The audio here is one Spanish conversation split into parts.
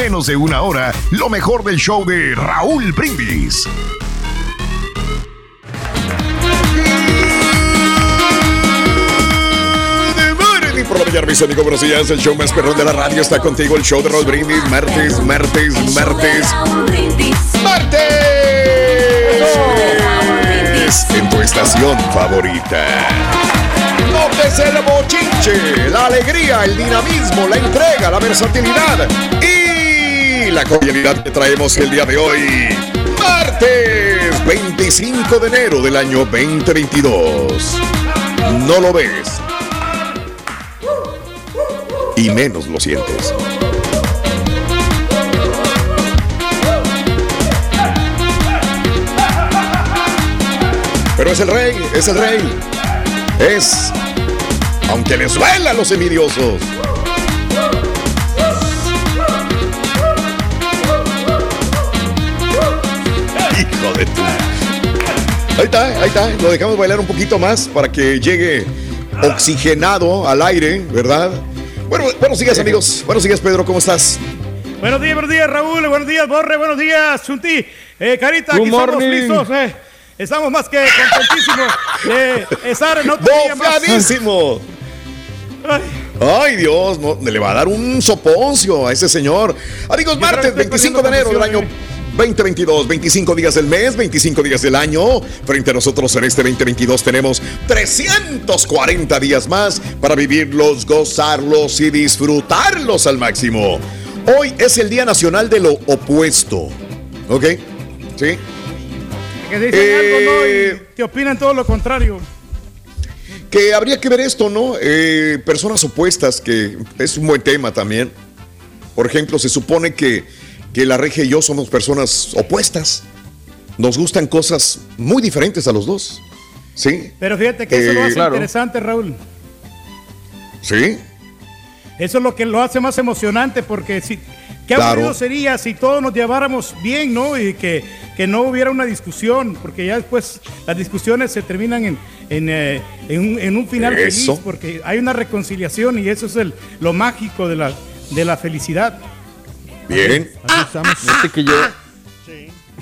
menos de una hora lo mejor del show de Raúl Brindis. por la mañana, mis amigos, buenos días. El show más perrón de la radio está contigo. El show de Raúl Brindis. Martes, martes, martes. ¡Martes! En tu estación favorita. Notes el bochinche, la alegría, el dinamismo, la entrega, la versatilidad y la cordialidad que traemos el día de hoy. Martes 25 de enero del año 2022. No lo ves. Y menos lo sientes. Pero es el rey, es el rey. Es, aunque les duela a los envidiosos. Hijo de tu. Ahí está, ahí está. Lo dejamos bailar un poquito más para que llegue oxigenado al aire, ¿verdad? Bueno, buenos días, amigos. Buenos días, Pedro. ¿Cómo estás? Buenos días, buenos días, Raúl. Buenos días, Borre. Buenos días, Chunti. Eh, Carita, aquí estamos listos. Eh. Estamos más que contentísimos de estar en otro día más. Ay. Ay, Dios, no, le va a dar un soponcio a ese señor. Amigos, martes 25 de enero del año 2022, 25 días del mes, 25 días del año. Frente a nosotros en este 2022 tenemos 340 días más para vivirlos, gozarlos y disfrutarlos al máximo. Hoy es el Día Nacional de lo Opuesto. ¿Ok? ¿Sí? Que dicen algo, ¿no? Y eh, te opinan todo lo contrario. Que habría que ver esto, ¿no? Eh, personas opuestas, que es un buen tema también. Por ejemplo, se supone que, que la regia y yo somos personas opuestas. Nos gustan cosas muy diferentes a los dos. ¿Sí? Pero fíjate que eso lo hace interesante, Raúl. ¿Sí? Eso es lo que lo hace más emocionante, porque si, qué aburrido sería si todos nos lleváramos bien, ¿no? Y que que no hubiera una discusión, porque ya después las discusiones se terminan en, en, eh, un, final feliz, porque hay una reconciliación y eso es el, lo mágico de la, de la felicidad. Bien. que yo,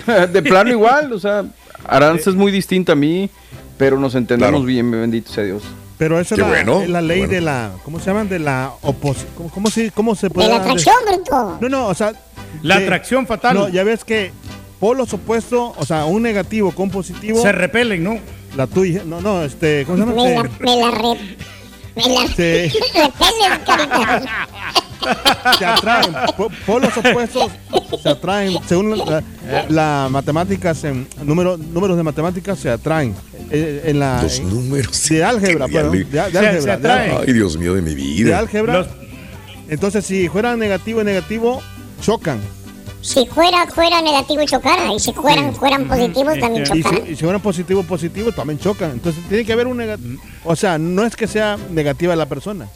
de plano igual, o sea, Aranza es muy distinta a mí, pero nos entendemos bien, bendito sea Dios. Pero eso es la, ley de la, ¿cómo se llaman? De la oposición. ¿Cómo, se, ¿Cómo se puede? De la atracción, Brito. No, no, o sea. La atracción fatal. No, ya ves que polos opuestos, o sea, un negativo con positivo. Se repelen, ¿no? La tuya, no, no, este, ¿cómo se llama? Me la, me la, re, me la sí. repelen, carita. Se atraen, polos opuestos se atraen, según la, matemáticas, en número, números de matemáticas se atraen. Eh, en la, Los números. De álgebra, perdón. De, de, álgebra. Se, Ay, Dios mío de mi vida. De álgebra. Entonces, si fuera negativo y negativo, chocan si fuera, fuera negativo y chocara, y si fueran, fueran positivos también chocaran. Y si, fueran positivos, positivos también chocan. Entonces tiene que haber un negativo. O sea, no es que sea negativa la persona,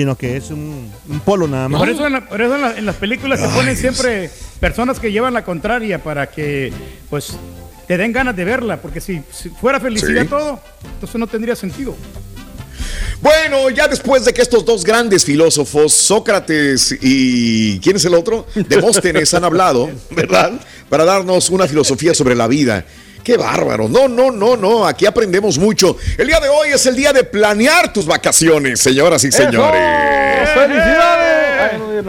sino que es un, polo nada más. Por eso, en, en, las películas se ponen siempre personas que llevan la contraria para que, pues, te den ganas de verla, porque si, fuera felicidad todo, entonces no tendría sentido. Bueno, ya después de que estos dos grandes filósofos, Sócrates y ¿quién es el otro? Demóstenes han hablado, ¿verdad? Para darnos una filosofía sobre la vida. Qué bárbaro. No, no, no, no. Aquí aprendemos mucho. El día de hoy es el día de planear tus vacaciones, señoras y señores. ¡Felicidades!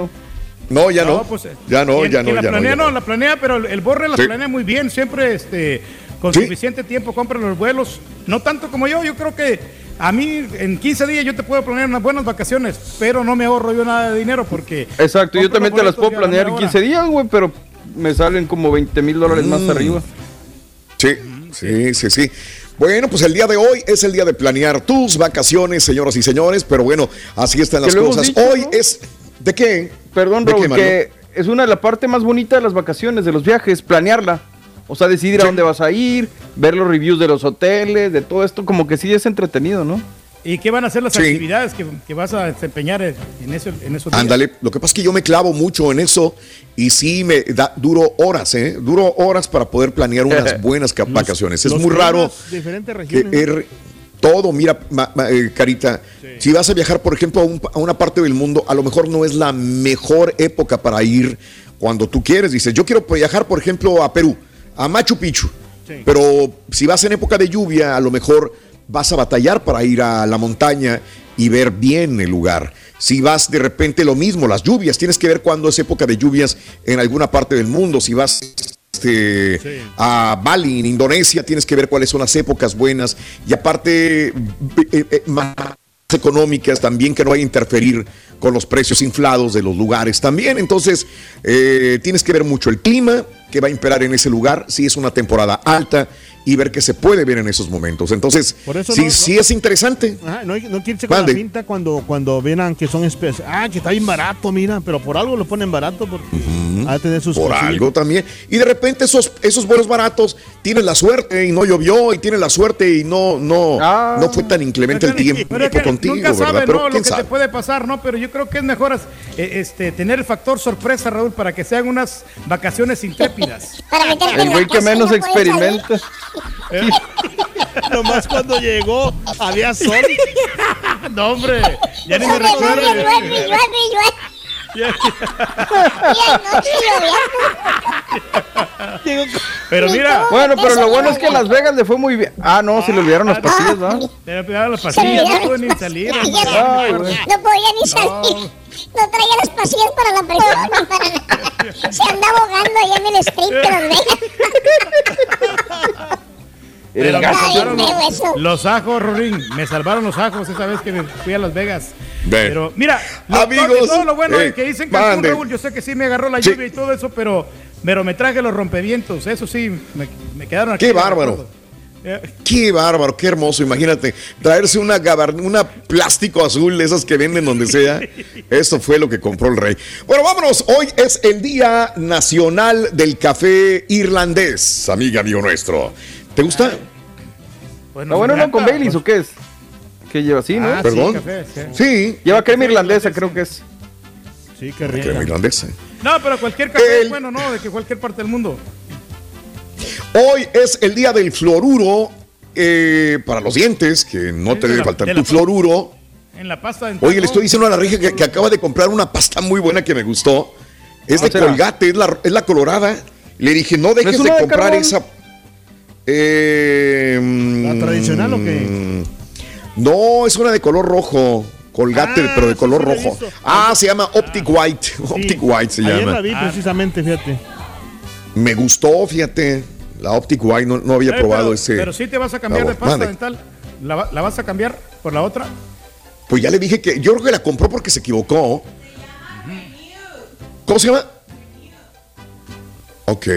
no. ya no. Pues, ya no, ya no. La planea, no, la planea, pero el borre la planea muy bien. Siempre este, con suficiente tiempo compra los vuelos. No tanto como yo. Yo creo que a mí en 15 días yo te puedo planear unas buenas vacaciones, pero no me ahorro yo nada de dinero porque... Exacto, yo también te las puedo planear en 15 días, güey, pero me salen como 20 mil dólares más mm. arriba. Sí, sí, sí, sí. Bueno, pues el día de hoy es el día de planear tus vacaciones, señoras y señores, pero bueno, así están las cosas. hoy es... ¿De qué? Perdón, ¿De que es una de las partes más bonitas de las vacaciones, de los viajes, planearla. O sea, decidir a dónde vas a ir, ver los reviews de los hoteles, de todo esto, como que sí es entretenido, ¿no? ¿Y qué van a ser las actividades que, vas a desempeñar en eso? En esos Ándale, lo que pasa es que yo me clavo mucho en eso y sí me da duro horas, ¿eh? Duro horas para poder planear unas buenas vacaciones. es muy raro. Diferentes regiones. Er, todo, mira, eh, Carita, si vas a viajar, por ejemplo, a, una parte del mundo, a lo mejor no es la mejor época para ir cuando tú quieres. Dices, yo quiero viajar, por ejemplo, a Perú, a Machu Picchu. Pero si vas en época de lluvia, a lo mejor vas a batallar para ir a la montaña y ver bien el lugar. Si vas de repente lo mismo, las lluvias, tienes que ver cuándo es época de lluvias en alguna parte del mundo. Si vas este, a Bali, en Indonesia, tienes que ver cuáles son las épocas buenas. Y aparte, eh, eh, más económicas también que no vaya a interferir con los precios inflados de los lugares también. Entonces, eh, tienes que ver mucho el clima que va a imperar en ese lugar, si es una temporada alta y ver qué se puede ver en esos momentos. Entonces, sí, sí es interesante. no, no quiere con la pinta cuando, cuando ven que son especies. Ah, que está bien barato, mira, pero por algo lo ponen barato porque a tener sus Por algo también. Y de repente esos, esos vuelos baratos tienen la suerte y no llovió y tienen la suerte y no, no, ah. no fue tan inclemente el tiempo contigo, nunca ¿verdad? pero lo que te puede pasar, ¿no? Pero yo creo que es mejor eh, este, tener el factor sorpresa, Raúl, para que sean unas vacaciones intrépidas. el güey que menos experimenta. Nomás cuando llegó había sol. no, hombre, ya ni me recuerdo. Pero mira, bueno, pero lo bueno es que Las Vegas le fue muy bien. Ah, no, se le olvidaron las pastillas, ¿no? Se le olvidaron las pastillas, no pudo ni salir. No podía ni salir. No traía las pastillas para la presión. Para Se anda ahogando allá en el strip de Las Vegas. Los, los, ajos, Rorín. Me salvaron los ajos esa vez que me fui a Las Vegas. Pero mira, amigos, todo, lo bueno que dicen Cancún, Raúl, yo sé que sí me agarró la lluvia y todo eso, pero, pero me traje los rompevientos. Eso sí, me, quedaron aquí. Qué bárbaro. Eh. Qué bárbaro, qué hermoso. Imagínate, traerse una, una plástico azul, esas que venden donde sea. Eso fue lo que compró el rey. Bueno, vámonos. Hoy es el Día Nacional del Café Irlandés, amiga, amigo nuestro. ¿Te gusta? Bueno, bueno, no con Baileys o qué es? ¿Qué lleva así, no? Ah, Perdón. Sí, Lleva crema irlandesa, creo que es. Sí, qué rico. Crema irlandesa. No, pero cualquier café es bueno, ¿no? De que cualquier parte del mundo. Hoy es el día del fluoruro eh, para los dientes, que no te debe faltar tu fluoruro. En la pasta dental. Oye, le estoy diciendo a la rija que, acaba de comprar una pasta muy buena que me gustó. Es de colgate, es la, es la colorada. Le dije, no dejes de comprar esa eh, ¿La tradicional o qué? Mm, no, es una de color rojo. Colgate, ah, pero de color rojo. Ah, se llama Optic ah, White. Optic White se llama. la vi precisamente, fíjate. Me gustó, fíjate. La Optic White no, había eh, probado ese. Pero sí te vas a cambiar de pasta dental. ¿La, vas a cambiar por la otra? Pues ya le dije que yo creo que la compró porque se equivocó. ¿Cómo se llama? Ok.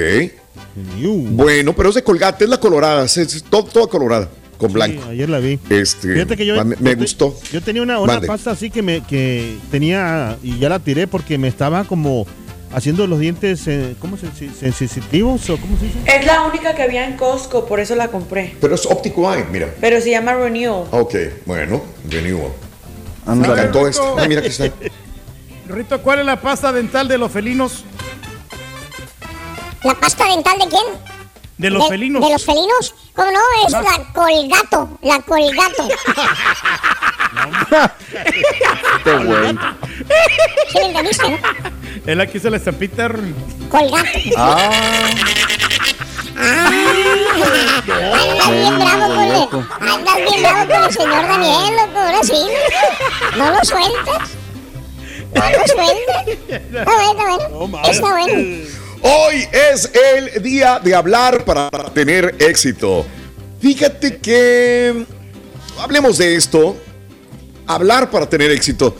Bueno, pero es de colgate, es la colorada, es, toda colorada, con blanco. ayer la vi. Este, Fíjate que yo, me, gustó. Yo tenía una, pasta así que me que tenía y ya la tiré porque me estaba como haciendo los dientes, eh, ¿cómo se sensitivos o cómo se dice? Es la única que había en Costco, por eso la compré. Pero es óptico eye, mira. Pero se llama Renewal. Ok, bueno, Renewal. Me encantó esto. Ah, mira que está. Rito, ¿cuál es la pasta dental de los felinos? ¿La pasta dental de quién? De los felinos. ¿De los felinos? ¿Cómo no? Es la colgato. La colgato. Qué güey. ¿Sí le entendiste, no? Él aquí se la estampita. Colgato. Ah. Ah, andas bien bravo con el, andas bien bravo con el señor Daniel, loco, ahora sí. ¿No lo sueltas? ¿No lo sueltas? Está bueno, está bueno. Está bueno. Hoy es el día de hablar para tener éxito. Fíjate que hablemos de esto. Hablar para tener éxito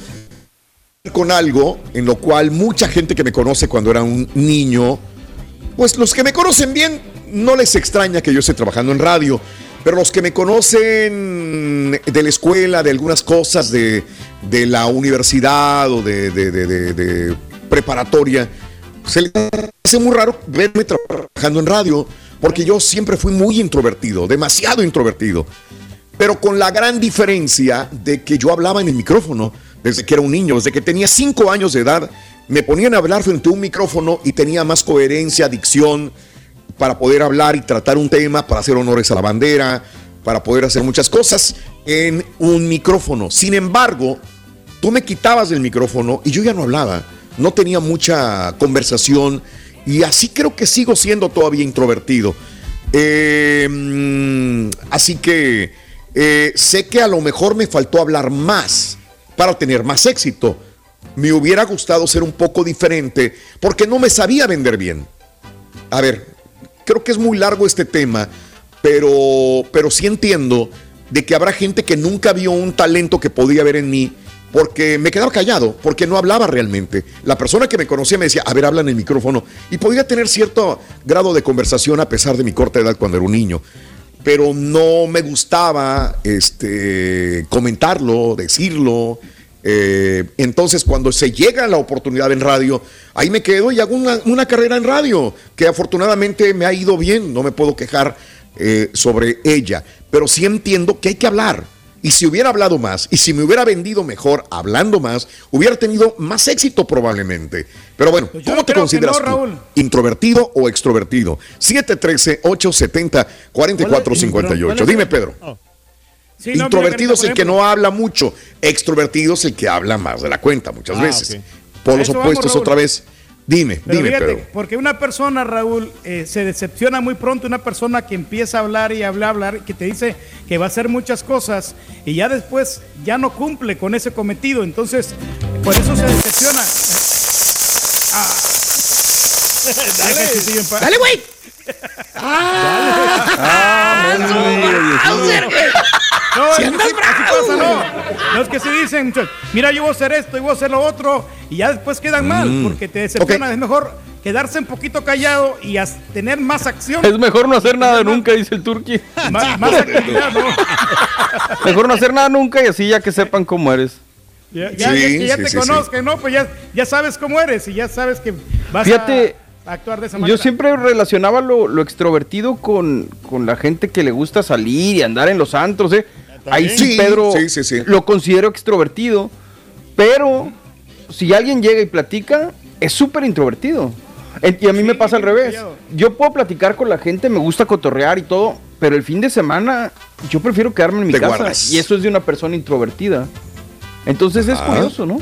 con algo en lo cual mucha gente que me conoce cuando era un niño, pues los que me conocen bien no les extraña que yo esté trabajando en radio, pero los que me conocen de la escuela, de algunas cosas de, la universidad o de, preparatoria, se les hace muy raro verme trabajando en radio, porque yo siempre fui muy introvertido, demasiado introvertido, pero con la gran diferencia de que yo hablaba en el micrófono desde que era un niño, desde que tenía cinco años de edad, me ponían a hablar frente a un micrófono y tenía más coherencia, dicción, para poder hablar y tratar un tema, para hacer honores a la bandera, para poder hacer muchas cosas en un micrófono. Sin embargo, tú me quitabas del micrófono y yo ya no hablaba, no tenía mucha conversación y así creo que sigo siendo todavía introvertido. Em, así que eh, sé que a lo mejor me faltó hablar más para tener más éxito. Me hubiera gustado ser un poco diferente porque no me sabía vender bien. A ver, creo que es muy largo este tema, pero, pero sí entiendo de que habrá gente que nunca vio un talento que podía haber en mí porque me quedaba callado, porque no hablaba realmente. La persona que me conocía me decía, a ver, habla en el micrófono, y podía tener cierto grado de conversación a pesar de mi corta edad cuando era un niño. Pero no me gustaba este, comentarlo, decirlo, eh, entonces, cuando se llega la oportunidad en radio, ahí me quedo y hago una, carrera en radio, que afortunadamente me ha ido bien, no me puedo quejar eh, sobre ella, pero sí entiendo que hay que hablar. Y si hubiera hablado más, y si me hubiera vendido mejor hablando más, hubiera tenido más éxito probablemente. Pero bueno, pues ¿cómo te consideras tú? ¿Introvertido o extrovertido? 713-870-4458. Dime, Pedro. Oh. Introvertido es el que no habla mucho, extrovertido es el que habla más de la cuenta muchas ah, veces. Por los opuestos otra vez. Dime, dime, fíjate, Porque una persona, Raúl, eh, se decepciona muy pronto, una persona que empieza a hablar y hablar, hablar, que te dice que va a hacer muchas cosas y ya después ya no cumple con ese cometido. Entonces, por eso se decepciona. Ah. Dale, dale, güey. Ah, ah, no, si andas bravo. no. es que se dicen, mira, yo voy a hacer esto y voy a hacer lo otro, y ya después quedan mal, mm. porque te decepciona. Es mejor quedarse un poquito callado y tener más acción. Es mejor no hacer nada nunca, dice el turqui. Más, actividad, ¿no? mejor no hacer nada nunca y así ya que sepan cómo eres. Ya, ya, que ya te conozcan, ¿no? Pues ya, ya sabes cómo eres y ya sabes que vas Fíjate, actuar de esa manera. Yo siempre relacionaba lo, extrovertido con, la gente que le gusta salir y andar en los antros, ¿eh? Ahí sí, Pedro lo considero extrovertido, pero si alguien llega y platica, es súper introvertido. Y a mí me pasa al revés. Yo puedo platicar con la gente, me gusta cotorrear y todo, pero el fin de semana yo prefiero quedarme en mi casa. Y eso es de una persona introvertida. Entonces es curioso, ¿no?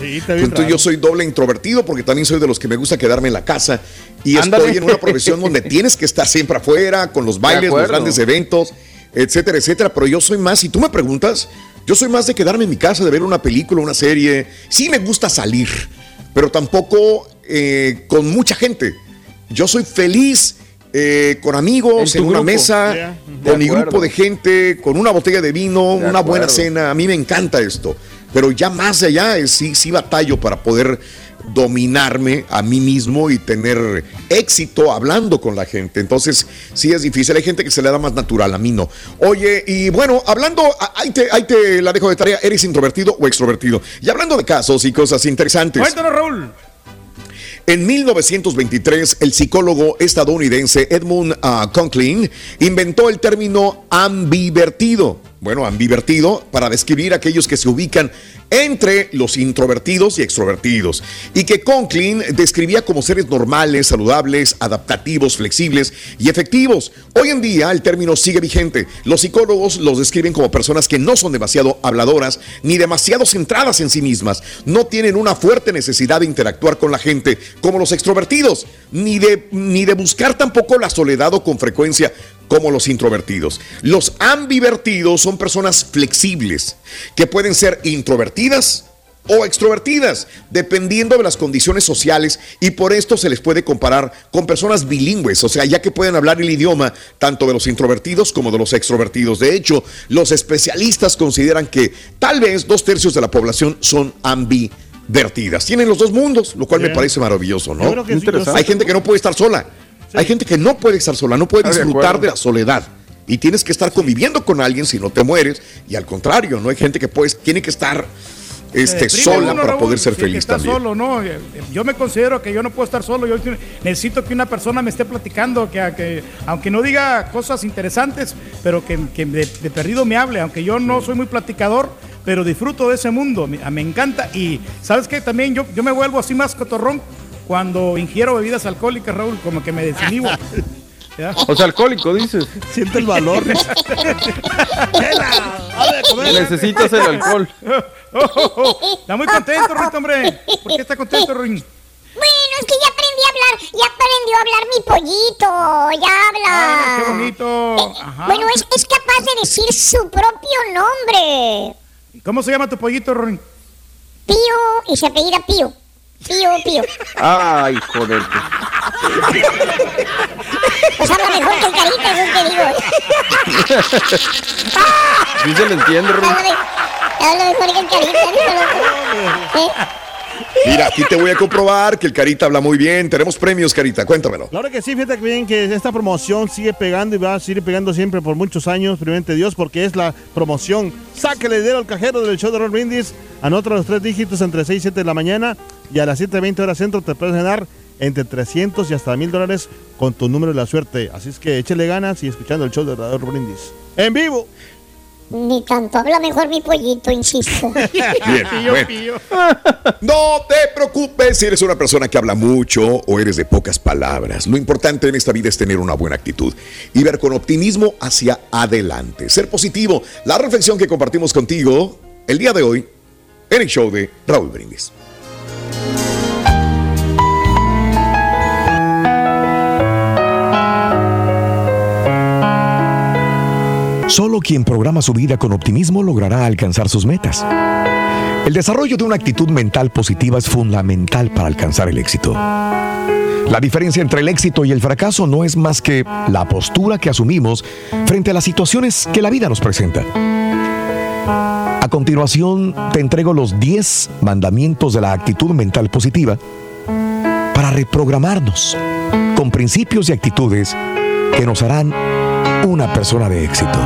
Entonces yo soy doble introvertido porque también soy de los que me gusta quedarme en la casa y estoy en una profesión donde tienes que estar siempre afuera con los bailes, los grandes eventos, etcétera, etcétera. Pero yo soy más, si tú me preguntas, yo soy más de quedarme en mi casa, de ver una película, una serie. Sí me gusta salir, pero tampoco eh, con mucha gente. Yo soy feliz eh, con amigos, en, una mesa, con mi grupo de gente, con una botella de vino, una buena cena. A mí me encanta esto. Pero ya más allá, es, sí, sí batallo para poder dominarme a mí mismo y tener éxito hablando con la gente. Entonces, sí es difícil. Hay gente que se le da más natural, a mí no. Oye, y bueno, hablando, ahí te, ahí te la dejo de tarea, ¿eres introvertido o extrovertido? Y hablando de casos y cosas interesantes. Cuéntanos, Raúl. En 1923, el psicólogo estadounidense Edmund uh, Conklin inventó el término ambivertido bueno, ambivertido, para describir a aquellos que se ubican entre los introvertidos y extrovertidos, y que Conklin describía como seres normales, saludables, adaptativos, flexibles y efectivos. Hoy en día el término sigue vigente. Los psicólogos los describen como personas que no son demasiado habladoras ni demasiado centradas en sí mismas, no tienen una fuerte necesidad de interactuar con la gente como los extrovertidos, ni de, ni de buscar tampoco la soledad o con frecuencia como los introvertidos. Los ambivertidos son personas flexibles que pueden ser introvertidas o extrovertidas, dependiendo de las condiciones sociales y por esto se les puede comparar con personas bilingües, o sea, ya que pueden hablar el idioma tanto de los introvertidos como de los extrovertidos. De hecho, los especialistas consideran que tal vez dos tercios de la población son ambivertidas. Tienen los dos mundos, lo cual me parece maravilloso, ¿no? Hay gente que no puede estar sola. Hay gente que no puede estar sola, no puede disfrutar de, la soledad. y tienes que estar conviviendo con alguien si no te mueres. Y al contrario, no hay gente que pues, tiene que estar este, sola para poder ser feliz también. solo, ¿no? Yo me considero que yo no puedo estar solo. Yo necesito que una persona me esté platicando, que, que aunque no diga cosas interesantes, pero que, de, perdido me hable. Aunque yo no soy muy platicador, pero disfruto de ese mundo. Me, me encanta. Y sabes que también yo, yo me vuelvo así más cotorrón cuando ingiero bebidas alcohólicas, Raúl, como que me desinhibo. O sea, alcohólico, dices. Siente el valor. Necesitas el alcohol. está muy contento, Ruin, hombre. ¿Por qué está contento, Ruin? Bueno, es que ya aprendí a hablar, ya aprendió a hablar mi pollito, ya habla. qué bonito. Eh, bueno, es, es, capaz de decir su propio nombre. ¿Cómo se llama tu pollito, Ruin? Pío y se apellida Pío. Pío, Pío. Ay, joder. Pues habla mejor que el carita, eso te digo. Sí se le entiende, Ruin. Habla mejor que el carita, ¿Eh? Mira, aquí te voy a comprobar que el Carita habla muy bien. Tenemos premios, Carita, cuéntamelo. Claro que sí, fíjate bien que esta promoción sigue pegando y va a seguir pegando siempre por muchos años, primeramente Dios, porque es la promoción. Sáquele dinero al cajero del show de Roll Brindis. Anota los tres dígitos entre 6 y 7 de la mañana y a las 7.20 horas centro te puedes ganar entre 300 y hasta 1000 dólares con tu número de la suerte. Así es que échele ganas y escuchando el show de Roll Brindis. ¡En vivo! Ni tanto, habla mejor mi pollito, insisto. Bien, No te preocupes si eres una persona que habla mucho o eres de pocas palabras. Lo importante en esta vida es tener una buena actitud y ver con optimismo hacia adelante. Ser positivo. La reflexión que compartimos contigo el día de hoy en el show de Raúl Brindis. Solo quien programa su vida con optimismo logrará alcanzar sus metas. El desarrollo de una actitud mental positiva es fundamental para alcanzar el éxito. La diferencia entre el éxito y el fracaso no es más que la postura que asumimos frente a las situaciones que la vida nos presenta. A continuación, te entrego los 10 mandamientos de la actitud mental positiva para reprogramarnos con principios y actitudes que nos harán una persona de éxito.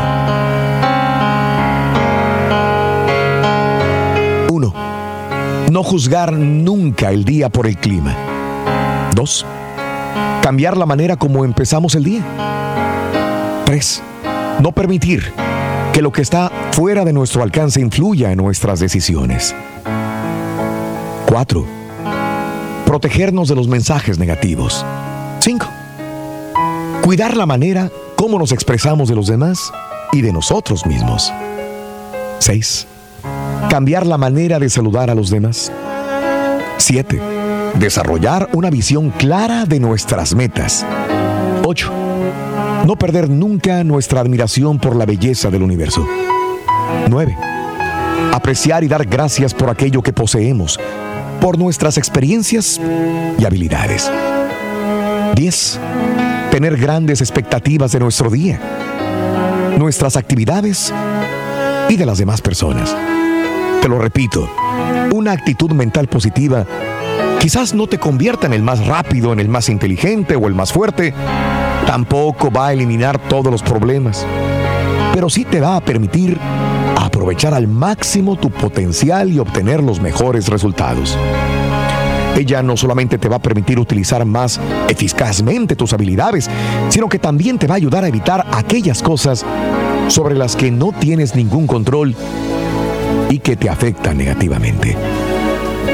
1. No juzgar nunca el día por el clima. 2. Cambiar la manera como empezamos el día. 3. No permitir que lo que está fuera de nuestro alcance influya en nuestras decisiones. 4. Protegernos de los mensajes negativos. 5. Cuidar la manera cómo nos expresamos de los demás y de nosotros mismos. 6. Cambiar la manera de saludar a los demás. 7. Desarrollar una visión clara de nuestras metas. 8. No perder nunca nuestra admiración por la belleza del universo. 9. Apreciar y dar gracias por aquello que poseemos, por nuestras experiencias y habilidades. 10 tener grandes expectativas de nuestro día, nuestras actividades y de las demás personas. Te lo repito, una actitud mental positiva quizás no te convierta en el más rápido, en el más inteligente o el más fuerte, tampoco va a eliminar todos los problemas, pero sí te va a permitir aprovechar al máximo tu potencial y obtener los mejores resultados. Ella no solamente te va a permitir utilizar más eficazmente tus habilidades, sino que también te va a ayudar a evitar aquellas cosas sobre las que no tienes ningún control y que te afectan negativamente.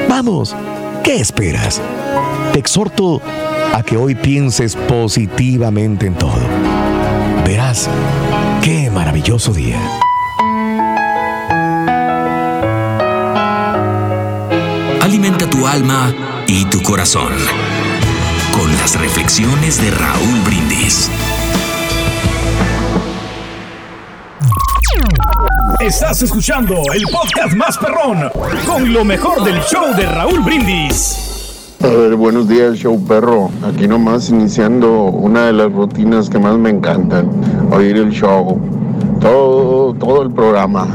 Vamos, ¿qué esperas? Te exhorto a que hoy pienses positivamente en todo. Verás qué maravilloso día. Alimenta tu alma y tu corazón. Con las reflexiones de Raúl Brindis. Estás escuchando el podcast más perrón con lo mejor del show de Raúl Brindis. A ver, buenos días, show perro. Aquí nomás iniciando una de las rutinas que más me encantan, oír el show, todo, todo el programa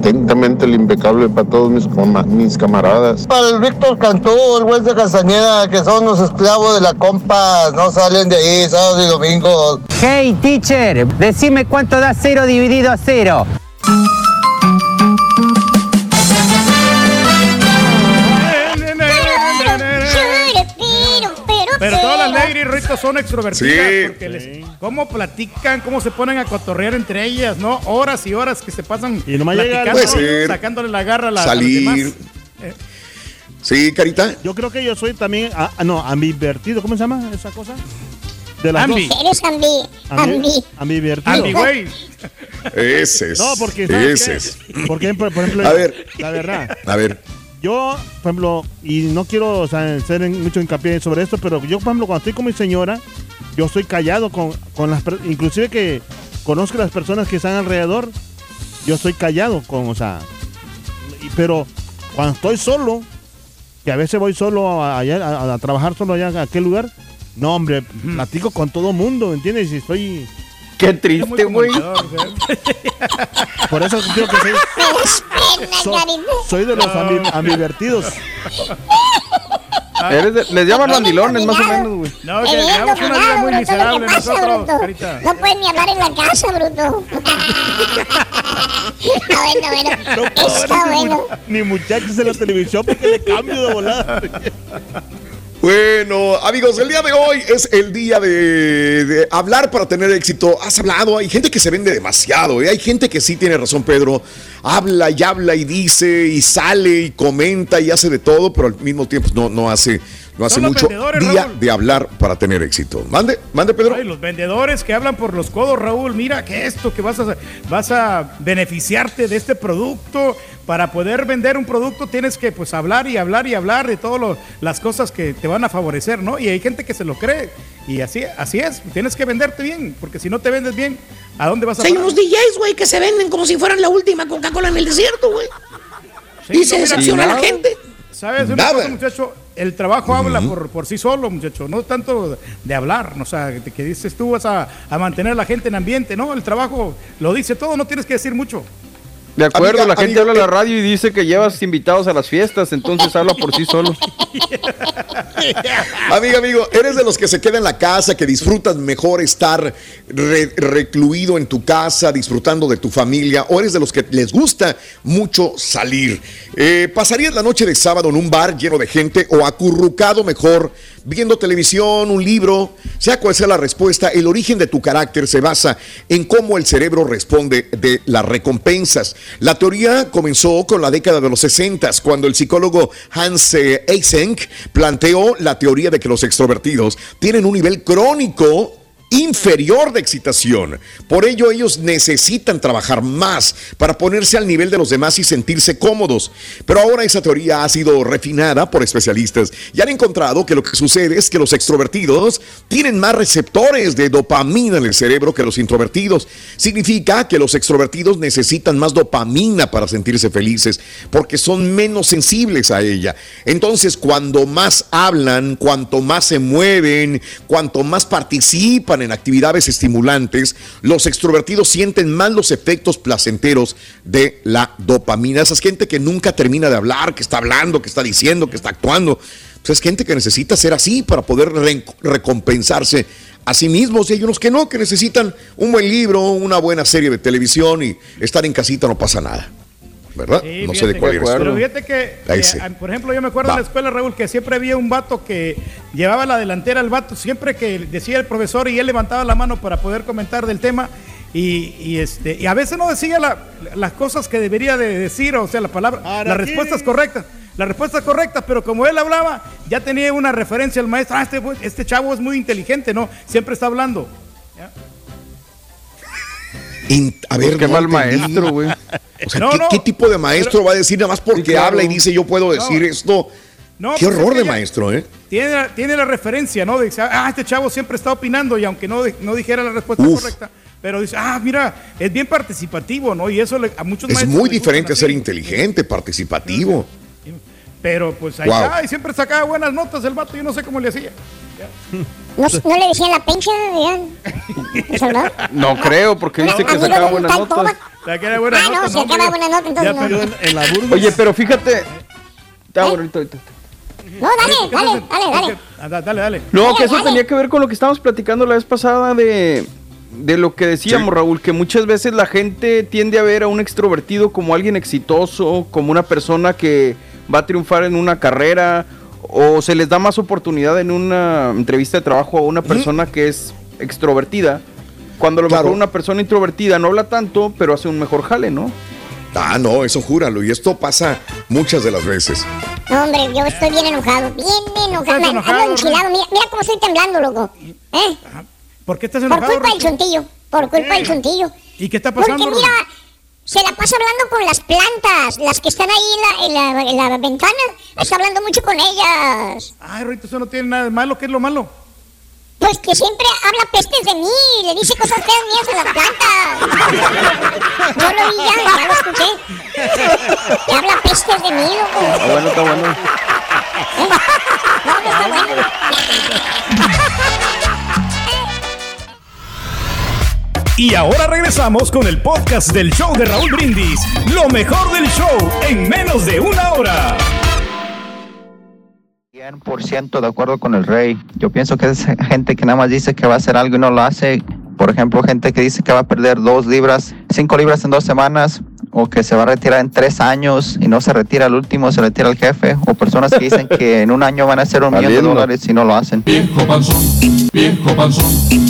Atentamente el impecable para todos mis, mis camaradas. Para el Víctor Cantú, el güey de Castañeda, que son los esclavos de la compa, no salen de ahí sábados y domingos. Hey, teacher, decime cuánto da cero dividido a cero. Las ladies ritos son extrovertidas. Porque les, cómo platican, cómo se ponen a cotorrear entre ellas, ¿no? Horas y horas que se pasan y no platicando, sacándole la garra a, la, Salir. Eh. Sí, Carita. Yo creo que yo soy también, ah, ah, no, ambivertido, ¿cómo se llama esa cosa? De las ambi. Dos. Eres ambi. Ambi. Ambivertido. Ambi, güey. Ese es. No, porque. Ese es. Porque, por ejemplo, a ver. La verdad. A ver. Yo, por ejemplo, y no quiero o sea, hacer mucho hincapié sobre esto, pero yo, por ejemplo, cuando estoy con mi señora, yo estoy callado con, con las inclusive que conozco a las personas que están alrededor, yo estoy callado con, o sea, pero cuando estoy solo, que a veces voy solo a, a, trabajar solo allá a aquel lugar, no, hombre, platico con todo mundo, ¿entiendes? Y estoy Qué triste, güey. Por eso creo que soy. soy de los ambivertidos. les llaman mandilones, más o menos, güey. No, que llevamos una vida muy miserable nosotros, Carita. No pueden ni hablar en la casa, bruto. Está bueno, bueno. No Está bueno. Ni muchachos en la televisión porque le cambio de volada. Bueno, amigos, el día de hoy es el día de, hablar para tener éxito. Has hablado, hay gente que se vende demasiado, ¿eh? hay gente que sí tiene razón, Pedro. Habla y habla y dice y sale y comenta y hace de todo, pero al mismo tiempo no, no hace no hace mucho día de hablar para tener éxito. Mande, mande, Pedro. los vendedores que hablan por los codos, Raúl, mira que esto, que vas a, vas a beneficiarte de este producto. Para poder vender un producto tienes que pues hablar y hablar y hablar de todas las cosas que te van a favorecer, ¿no? Y hay gente que se lo cree. Y así, así es, tienes que venderte bien, porque si no te vendes bien, ¿a dónde vas a Hay unos DJs, güey, que se venden como si fueran la última Coca-Cola en el desierto, güey. y se decepciona la gente. ¿Sabes? Una cosa, muchacho, el trabajo habla por, por, sí solo, muchacho, no tanto de hablar, o sea, que, dices tú vas a, a, mantener a la gente en ambiente, ¿no? El trabajo lo dice todo, no tienes que decir mucho. De acuerdo, la gente habla en la radio y dice que llevas invitados a las fiestas, entonces habla por sí solo. Amigo, amigo, ¿eres de los que se queda en la casa, que disfrutas mejor estar recluido en tu casa, disfrutando de tu familia, o eres de los que les gusta mucho salir? Eh, ¿Pasarías la noche de sábado en un bar lleno de gente o acurrucado mejor viendo televisión, un libro, sea cual sea la respuesta, el origen de tu carácter se basa en cómo el cerebro responde de las recompensas. La teoría comenzó con la década de los 60, cuando el psicólogo Hans Eysenck planteó la teoría de que los extrovertidos tienen un nivel crónico inferior de excitación. Por ello ellos necesitan trabajar más para ponerse al nivel de los demás y sentirse cómodos. Pero ahora esa teoría ha sido refinada por especialistas y han encontrado que lo que sucede es que los extrovertidos tienen más receptores de dopamina en el cerebro que los introvertidos. Significa que los extrovertidos necesitan más dopamina para sentirse felices porque son menos sensibles a ella. Entonces cuando más hablan, cuanto más se mueven, cuanto más participan, en actividades estimulantes, los extrovertidos sienten más los efectos placenteros de la dopamina. Esa es gente que nunca termina de hablar, que está hablando, que está diciendo, que está actuando. Pues es gente que necesita ser así para poder recompensarse a sí mismos y hay unos que no, que necesitan un buen libro, una buena serie de televisión y estar en casita no pasa nada. ¿Verdad? no sé de cuál es. Pero fíjate que, por ejemplo, yo me acuerdo en la escuela, Raúl, que siempre había un vato que llevaba la delantera al vato, siempre que decía el profesor y él levantaba la mano para poder comentar del tema. Y, este, y a veces no decía las cosas que debería de decir, o sea, la palabra, las respuestas correctas. Las respuestas correctas, pero como él hablaba, ya tenía una referencia al maestro. Ah, este, este chavo es muy inteligente, ¿no? Siempre está hablando a ver, qué mal maestro, güey. O sea, ¿qué, tipo de maestro va a decir nada más porque habla y dice yo puedo decir esto? Qué pues horror de maestro, ¿eh? Tiene, tiene la referencia, ¿no? Dice, ah, este chavo siempre está opinando y aunque no, no dijera la respuesta correcta, pero dice, ah, mira, es bien participativo, ¿no? Y eso a muchos Es muy diferente ser inteligente, participativo. Pero pues ahí está, y siempre sacaba buenas notas el vato, yo no sé cómo le hacía. ¿No, ¿No, le decían la pencha, No creo, porque dice que sacaba buenas notas. ah, no, se acaba buena nota, entonces no. Oye, pero fíjate. Está ¿Eh? bonito, No, dale, dale, dale, dale. Dale, dale. No, que eso tenía que ver con lo que estábamos platicando la vez pasada de, de lo que decíamos, Raúl, que muchas veces la gente tiende a ver a un extrovertido como alguien exitoso, como una persona que va a triunfar en una carrera, o se les da más oportunidad en una entrevista de trabajo a una persona que es extrovertida, cuando lo mejor una persona introvertida no habla tanto, pero hace un mejor jale, ¿no? Ah, no, eso júralo, y esto pasa muchas de las veces. No, hombre, yo estoy bien enojado, bien enojado. enojado enchilado, mira, mira, cómo estoy temblando, loco. ¿Eh? ¿Por qué estás enojado? Por culpa del chuntillo, por culpa del chuntillo. ¿Y qué está pasando? Porque mira, se la pasa hablando con las plantas, las que están ahí en la, en la, ventana. Está hablando mucho con ellas. Ay, Rito, eso no tiene nada de malo. ¿Qué es lo malo? Pues que siempre habla pestes de mí, le dice cosas feas mías a las plantas. Yo lo vi ya, ya lo escuché. Que habla pestes de mí, loco. Está bueno, está bueno. ¿Eh? No, no está bueno. Y ahora regresamos con el podcast del show de Raúl Brindis. Lo mejor del show en menos de una hora. 100% de acuerdo con el rey. Yo pienso que es gente que nada más dice que va a hacer algo y no lo hace. Por ejemplo, gente que dice que va a perder dos libras, cinco libras en dos semanas, o que se va a retirar en tres años y no se retira el último, se retira el jefe, o personas que dicen que en un año van a hacer un millón de dólares y no lo hacen. Viejo panzón, viejo panzón.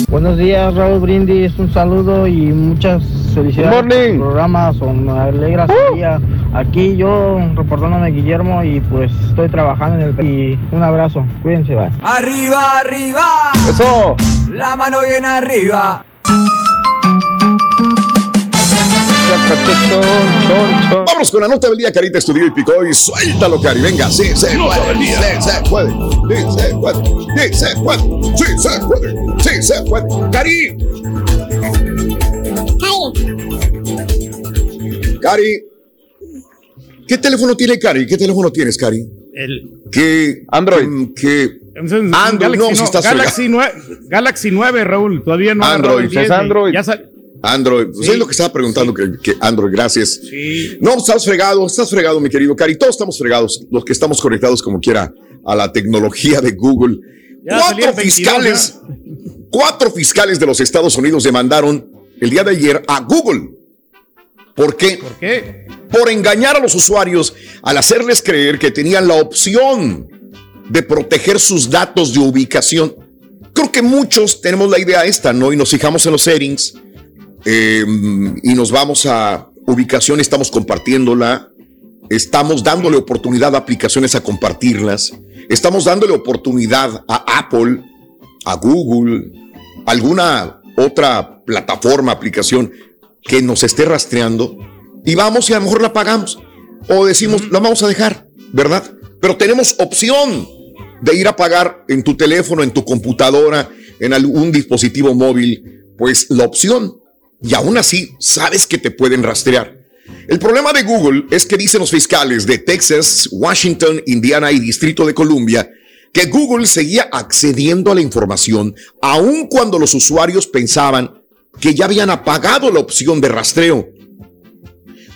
Buenos días, Raúl Brindis, un saludo y muchas felicidades por el programa, son alegra su día. Aquí yo reportándome Guillermo y pues estoy trabajando en el y un abrazo, cuídense, bye. Arriba, arriba. Eso. La mano bien arriba. Vamos con la nota del día, Carita estudió y picó y suéltalo, Cari. Venga, sí, se puede, sí, se puede, sí, se puede, sí, se puede, sí, se puede, sí, se puede. Cari. Cari. ¿Qué teléfono tiene Cari? ¿Qué teléfono tienes, Cari? El que Android. Que Android, no, si estás Galaxy 9, Galaxy 9, Raúl, todavía no Android, es Android. Ya Android, pues es lo que estaba preguntando, que, Android, gracias. No, estás fregado, estás fregado, mi querido Cari. Todos estamos fregados, los que estamos conectados como quiera a la tecnología de Google. cuatro fiscales, cuatro fiscales de los Estados Unidos demandaron el día de ayer a Google. ¿Por qué? ¿Por qué? Por engañar a los usuarios al hacerles creer que tenían la opción de proteger sus datos de ubicación. Creo que muchos tenemos la idea esta, ¿no? Y nos fijamos en los settings Em, y nos vamos a ubicación, estamos compartiéndola, estamos dándole oportunidad a aplicaciones a compartirlas, estamos dándole oportunidad a Apple, a Google, alguna otra plataforma, aplicación que nos esté rastreando y vamos y a lo mejor la pagamos o decimos, la vamos a dejar, ¿verdad? Pero tenemos opción de ir a pagar en tu teléfono, en tu computadora, en algún dispositivo móvil, pues la opción y aún así sabes que te pueden rastrear. El problema de Google es que dicen los fiscales de Texas, Washington, Indiana y Distrito de Columbia que Google seguía accediendo a la información aun cuando los usuarios pensaban que ya habían apagado la opción de rastreo.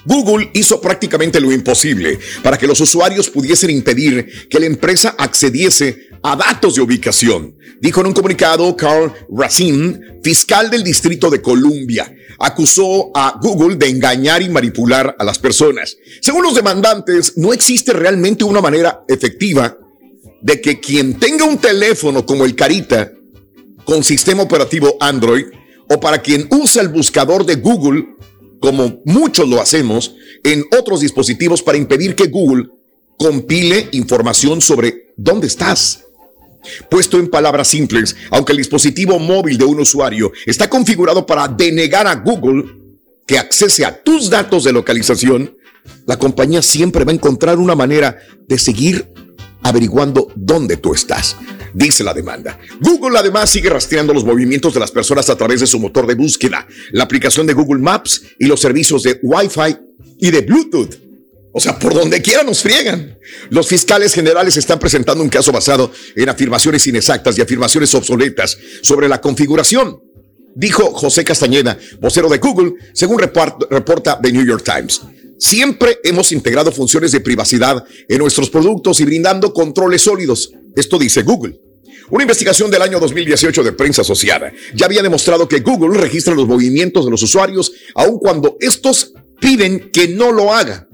Google hizo prácticamente lo imposible para que los usuarios pudiesen impedir que la empresa accediese a datos de ubicación, dijo en un comunicado Carl Racine, fiscal del Distrito de Columbia. Acusó a Google de engañar y manipular a las personas. Según los demandantes, no existe realmente una manera efectiva de que quien tenga un teléfono como el Carita con sistema operativo Android o para quien usa el buscador de Google, como muchos lo hacemos, en otros dispositivos para impedir que Google compile información sobre dónde estás Puesto en palabras simples, aunque el dispositivo móvil de un usuario está configurado para denegar a Google que accese a tus datos de localización, la compañía siempre va a encontrar una manera de seguir averiguando dónde tú estás, dice la demanda. Google además sigue rastreando los movimientos de las personas a través de su motor de búsqueda, la aplicación de Google Maps y los servicios de Wi-Fi y de Bluetooth. O sea, por donde quiera nos friegan. Los fiscales generales están presentando un caso basado en afirmaciones inexactas y afirmaciones obsoletas sobre la configuración. dijo José Castañeda, vocero de Google, según reporta The New York Times. Siempre hemos integrado funciones de privacidad en nuestros productos y brindando controles sólidos. Esto dice Google. Una investigación del año 2018 de prensa asociada ya había demostrado que Google registra los movimientos de los usuarios aun cuando estos piden que no lo haga.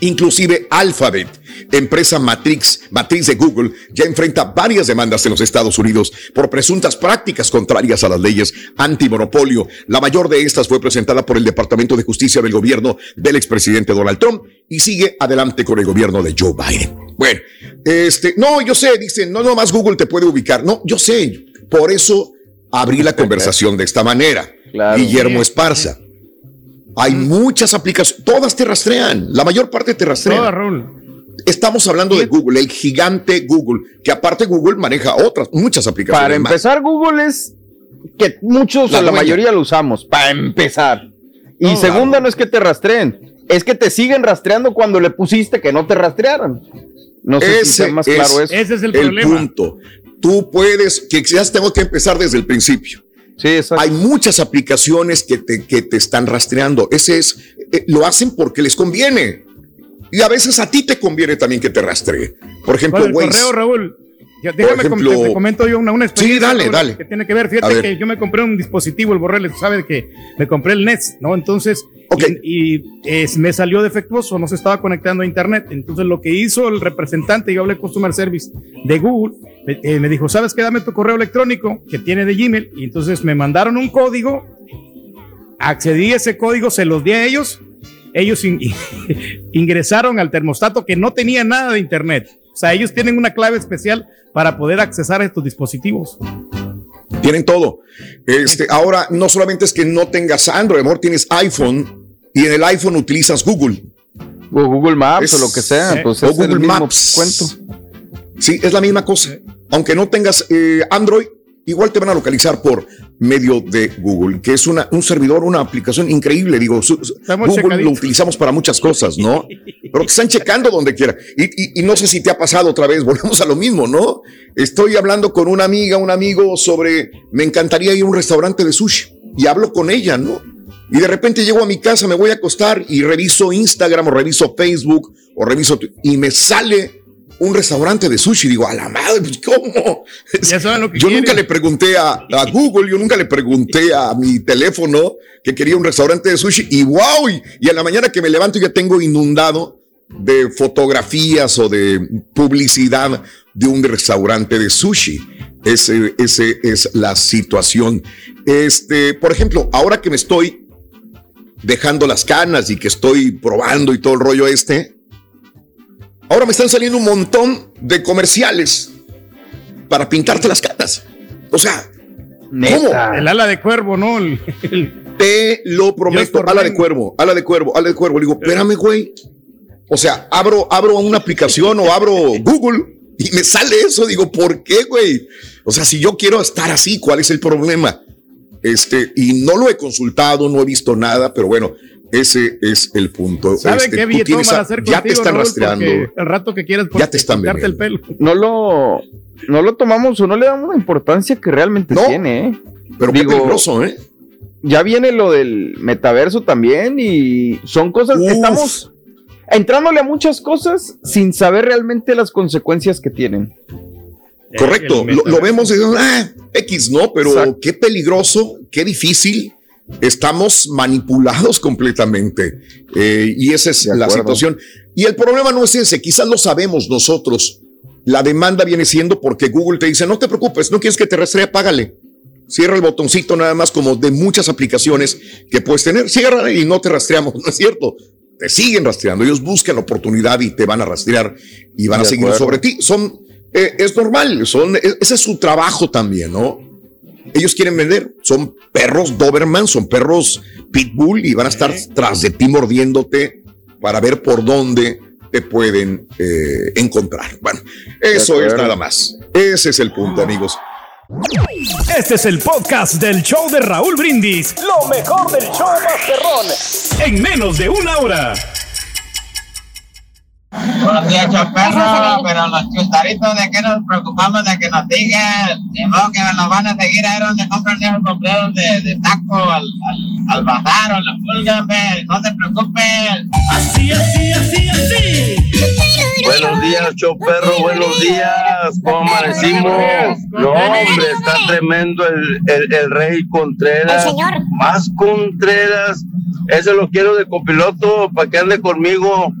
Inclusive Alphabet, empresa matriz, matriz de Google, ya enfrenta varias demandas en los Estados Unidos por presuntas prácticas contrarias a las leyes antimonopolio. La mayor de estas fue presentada por el Departamento de Justicia del gobierno del expresidente Donald Trump y sigue adelante con el gobierno de Joe Biden. Bueno, este, no, yo sé, dicen, no, no más Google te puede ubicar. No, yo sé, por eso abrí la conversación de esta manera. Guillermo Esparza. Hay muchas aplicaciones, todas te rastrean, la mayor parte te rastrean. Estamos hablando de Google, el gigante Google, que aparte Google maneja otras, muchas aplicaciones. Para empezar, Google es que muchos, la, la mayoría lo usamos, para empezar. Y segunda, no es que te rastreen, es que te siguen rastreando cuando le pusiste que no te rastrearan. No sé si sea más claro eso. Ese es el, el punto. Tú puedes, que quizás tengo que empezar desde el principio. Sí, Hay muchas aplicaciones que te, que te están rastreando. Ese es, eh, lo hacen porque les conviene. Y a veces a ti te conviene también que te rastree. Por ejemplo, el correo, Raúl. Déjame ejemplo, te comento yo una, una experiencia sí, dale, dale. que tiene que ver. Fíjate que yo me compré un dispositivo, el Borrell, sabe que me compré el NES, ¿no? Entonces, y, me salió defectuoso, no se estaba conectando a internet. Entonces, lo que hizo el representante, yo hablé Customer Service de Google, eh, me dijo, ¿sabes qué? Dame tu correo electrónico que tiene de Gmail. Y entonces me mandaron un código, accedí a ese código, se los di a ellos. Ellos ingresaron al termostato que no tenía nada de internet. O sea, ellos tienen una clave especial para poder accesar a estos dispositivos. Tienen todo. Este, ahora, no solamente es que no tengas Android, amor, tienes iPhone y en el iPhone utilizas Google. O Google Maps o lo que sea. Pues o Google Maps. Cuento. Sí, es la misma cosa. Aunque no tengas eh, Android, igual te van a localizar por medio de Google, que es una, un servidor, una aplicación increíble. Digo, Google lo utilizamos para muchas cosas, ¿no? Pero te están checando donde quiera. Y, y, no sé si te ha pasado otra vez, volvemos a lo mismo, ¿no? Estoy hablando con una amiga, un amigo sobre, me encantaría ir a un restaurante de sushi. Y hablo con ella, ¿no? Y de repente llego a mi casa, me voy a acostar y reviso Instagram o reviso Facebook o reviso y me sale un restaurante de sushi. Digo, a la madre, pues, ¿cómo? yo nunca le pregunté a, Google, yo nunca le pregunté a mi teléfono que quería un restaurante de sushi y wow, y, y a la mañana que me levanto ya tengo inundado de fotografías o de publicidad de un restaurante de sushi. Ese, ese es la situación. Este, por ejemplo, ahora que me estoy dejando las canas y que estoy probando y todo el rollo este, Ahora me están saliendo un montón de comerciales para pintarte las caras. O sea, ¿cómo? El ala de cuervo, ¿no? Te lo prometo, ala de cuervo, ala de cuervo, ala de cuervo. Le digo, espérame, güey. O sea, abro, abro una aplicación o abro Google y me sale eso. Digo, ¿por qué, güey? O sea, si yo quiero estar así, ¿cuál es el problema? Este, y no lo he consultado, no he visto nada, pero bueno, ese es el punto. ¿Sabe este, qué hacer Ya te están rastreando. El rato que quieras ya te están el pelo. No lo, no lo tomamos o no le damos la importancia que realmente tiene. ¿eh? Pero Digo, peligroso, ¿eh? Ya viene lo del metaverso también y son cosas que estamos entrándole a muchas cosas sin saber realmente las consecuencias que tienen. Correcto, lo, vemos y ah, X, ¿no? Pero qué peligroso, qué difícil Estamos manipulados completamente eh, y esa es la situación. Y el problema no es ese, quizás lo sabemos nosotros. La demanda viene siendo porque Google te dice, no te preocupes, no quieres que te rastree, págale. Cierra el botoncito nada más como de muchas aplicaciones que puedes tener. Cierra y no te rastreamos, ¿no es cierto? Te siguen rastreando. Ellos buscan oportunidad y te van a rastrear y van a seguir sobre ti. Son, eh, es normal, son, e, ese es su trabajo también, ¿no? Ellos quieren vender. Son perros Doberman, son perros Pitbull y van a estar tras de ti mordiéndote para ver por dónde te pueden eh, encontrar. Bueno, eso es nada más. Ese es el punto, amigos. Este es el podcast del show de Raúl Brindis. Lo mejor del show Masterrón. En menos de una hora. Buenos días, perro, pero los chustaritos de que nos preocupamos de que nos digan, de modo que nos van a seguir a donde compran esos sombreros de, de taco al, al, al bazar o la pulga, no se preocupen. Así, así, así, así. Buenos días, perro, buenos días, ¿cómo amanecimos? No, hombre, está tremendo el, el, el rey Contreras. El señor. Más Contreras. Ese lo quiero de copiloto para que ande conmigo.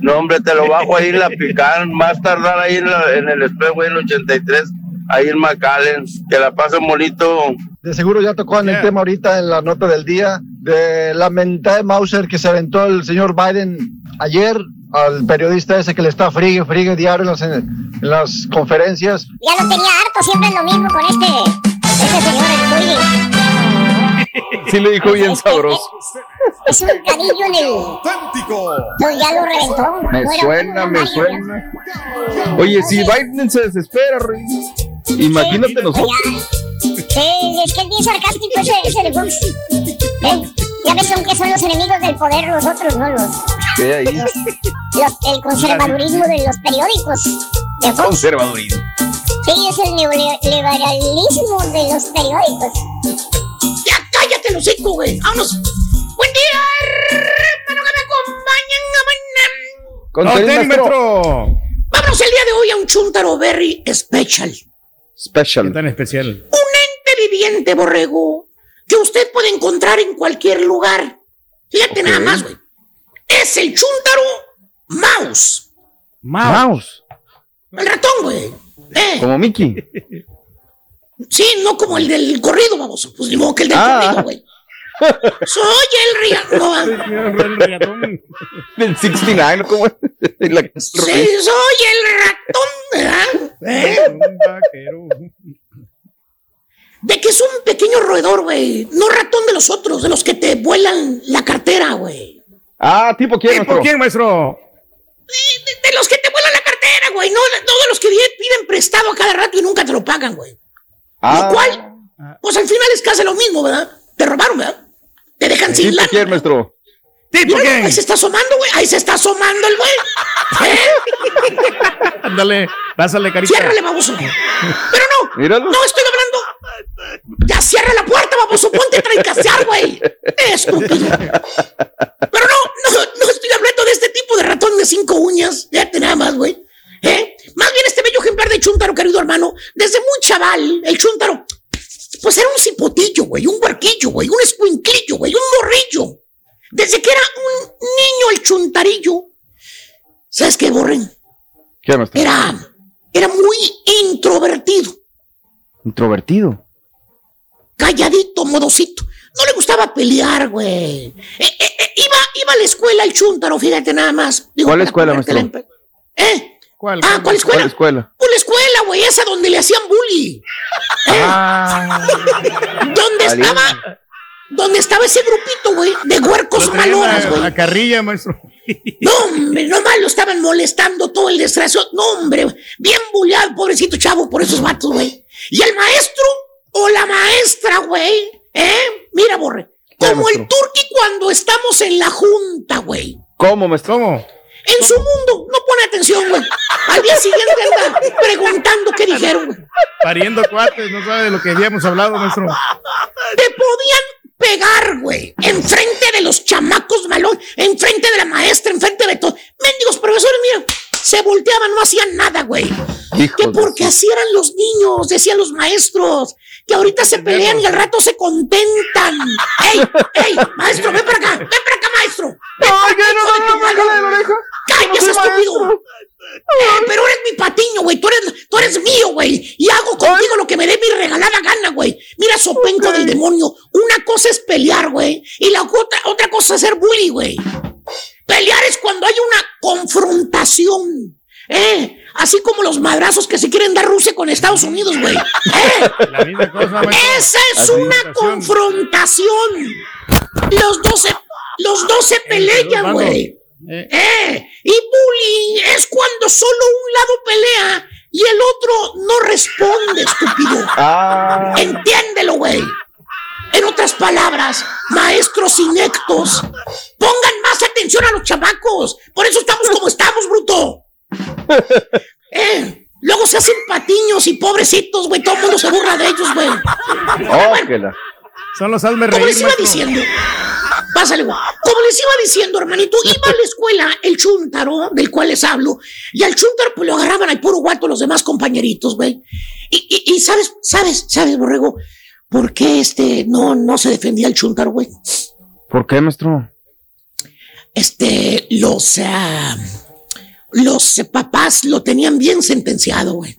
No, hombre, te lo bajo ahí en la picar, más tardar ahí en, en el espejo, en el 83, ahí en McAllen, que la pasen bonito. De seguro ya tocó en el tema ahorita en la nota del día. De la mentada de Mauser que se aventó el señor Biden ayer al periodista ese que le está frigue, frigue diario en las, en las conferencias. Ya lo tenía harto, siempre es lo mismo con este, este señor, el Sí le dijo bien sabroso. Es un cadillo en el. ¡Auténtico! Pues ya lo reventó. Me suena, me suena. Oye, si Biden se desespera, Rey. Imagínate nosotros. Sí, es que es bien sarcástico ese, ese de Fox. ¿Eh? Ya ves, aunque son los enemigos del poder los otros, ¿no? Los, ¿Qué ahí? Los, los, el conservadurismo de los periódicos. De Fox. Conservadurismo. Sí, es el neoliberalismo de los periódicos. ¡Ya cállate, los hocico, güey! ¡Vámonos! ¡Buen día, hermano, que me acompañan! ¡Con metro! Vámonos el día de hoy a un Chuntaro Berry Special. Special. ¿Qué tan especial? Un ente viviente, borrego, que usted puede encontrar en cualquier lugar. Fíjate nada más, güey. Es el Chuntaro Mouse. Mouse. El ratón, güey. ¿Eh? Como Mickey. Sí, no como el del corrido, vamos. Pues ni modo que el del Ah. corrido, güey. Soy el regatón. Del 69, ¿cómo es? La- Sí, soy el ratón, ¿verdad? ¿Eh? Un. De que es un pequeño roedor, güey. No ratón de los otros, de los que te vuelan la cartera, güey. Ah, ¿tipo quién, ¿Y maestro? por quién, maestro? De, de los que te vuelan la cartera, güey. No, no de los que piden- piden prestado a cada rato y nunca te lo pagan, güey. Ah, Lo cual, pues al final es casi lo mismo, ¿verdad? Te robaron, ¿verdad? Te dejan sin ¿tipo lana. quién, maestro? ¿Tipo Mira, quién? Ahí se está asomando, güey. Ahí se está asomando el güey. ¿Eh? Ándale, pásale, carita. Ciérrale, baboso. Pero no, Míralo. no estoy hablando. Ya cierra la puerta, baboso. Ponte a traicasear, güey. Estúpido. Pero no, no, no estoy hablando de este tipo de ratón de cinco uñas. Fíjate nada más, güey. ¿Eh? Más bien este bello ejemplar de Chuntaro, querido hermano. Desde muy chaval, el Chuntaro, pues era un cipotillo, güey. Un huarquillo, güey. Un escuinclillo, güey. Un morrillo. Desde que era un niño el chuntarillo. ¿Sabes qué, Borren? ¿Qué, maestro? Era, era muy introvertido, Introvertido. calladito, modosito. No le gustaba pelear, güey. Eh, eh, eh, iba, iba a la escuela el chúntaro, fíjate nada más. Digo, ¿Cuál escuela, maestro? ¿Eh? ¿Cuál? Ah, ¿cuál escuela? ¿Cuál escuela? La escuela, güey, esa donde le hacían bully. Ah, ¿Dónde Valiente. estaba? ¿Dónde estaba ese grupito, güey? De huercos malones, la, güey. la carrilla, maestro. No, hombre, nomás lo estaban molestando todo el desgracio. No, hombre, bien bulleado, pobrecito chavo, por esos vatos, güey. Y el maestro o la maestra, güey, ¿eh? Mira, borre. Como el turqui cuando estamos en la junta, güey. ¿Cómo, maestro? ¿Cómo? En su mundo, no pone atención, güey. Al día siguiente anda preguntando qué dijeron, güey. Pariendo cuates, no sabe de lo que habíamos hablado, maestro. Te podían pegar, güey. Enfrente de los chamacos malón, enfrente de la maestra, enfrente de todos. Mendigos profesores, mira, se volteaban, no hacían nada, güey. Que porque así eran los niños, decían los maestros. Que ahorita se pelean y al rato se contentan. ¡Ey, ey! Maestro, ven para acá, ven para acá, maestro. Ven para acá, hijo de tu madre. ¡Cállese, estúpido! Eh, pero eres mi patiño, güey. Tú eres, tú eres mío, güey. Y hago contigo lo que me dé mi regalada gana, güey. Mira, sopenco del demonio. Una cosa es pelear, güey. Y la otra, otra cosa es ser bully, güey. Pelear es cuando hay una confrontación. ¿Eh? Así como los madrazos que se quieren dar Rusia con Estados Unidos, güey. ¿Eh? La misma cosa, maestro. Esa es Así. una confrontación. Los dos se, los dos se pelean, bandos. güey. Eh. Eh, y bullying es cuando solo un lado pelea y el otro no responde, estúpido. Ah, Entiéndelo, güey. En otras palabras, maestros inectos, pongan más atención a los chamacos. Por eso estamos como estamos, bruto. Eh, luego se hacen patiños y pobrecitos, güey. Todo el mundo se burla de ellos, güey. Oh, Son los almes Como les iba diciendo. Pásale, güey. Como les iba diciendo, hermanito, iba a la escuela el chuntaro, del cual les hablo, y al chuntaro pues lo agarraban al puro guato los demás compañeritos, güey. Y, y, y, sabes, sabes, sabes, borrego, ¿por qué este no, no se defendía el chuntaro, güey? ¿Por qué, maestro? Este, los, uh, los papás lo tenían bien sentenciado, güey.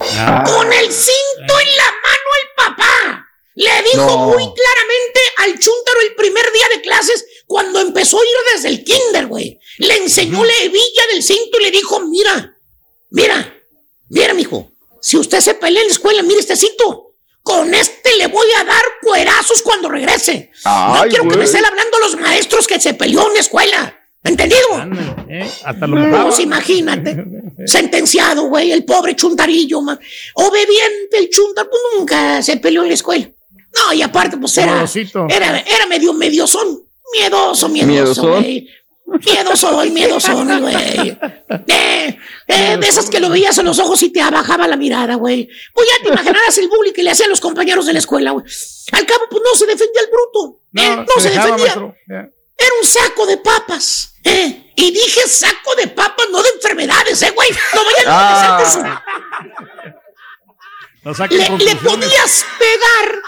Ah. Con el cinto en la mano el papá. Le dijo muy claramente al chúntaro el primer día de clases cuando empezó a ir desde el kinder, güey. Le enseñó la hebilla del cinto y le dijo, mira, mira, mira, mijo, si usted se pelea en la escuela, mire este cinto. Con este le voy a dar cuerazos cuando regrese. no quiero que me estén hablando los maestros que se peleó en la escuela. ¿Entendido? ¿eh? Hasta lo pues imagínate. Sentenciado, güey, el pobre chuntarillo, man. Obediente el chuntar, pues nunca se peleó en la escuela. No, y aparte, pues era, era, era medio mediosón. Miedoso, miedoso, güey. Miedoso y miedoso, güey. Eh, eh, de esas que lo veías en los ojos y te abajaba la mirada, güey. Pues ya te imaginarás el bullying que le hacían los compañeros de la escuela, güey. Al cabo, pues no se defendía el bruto. No, eh, no se, defendía. Era un saco de papas. ¿eh? Y dije saco de papas, no de enfermedades, ¿eh, güey? No vayan a ah. Le, le podías pegar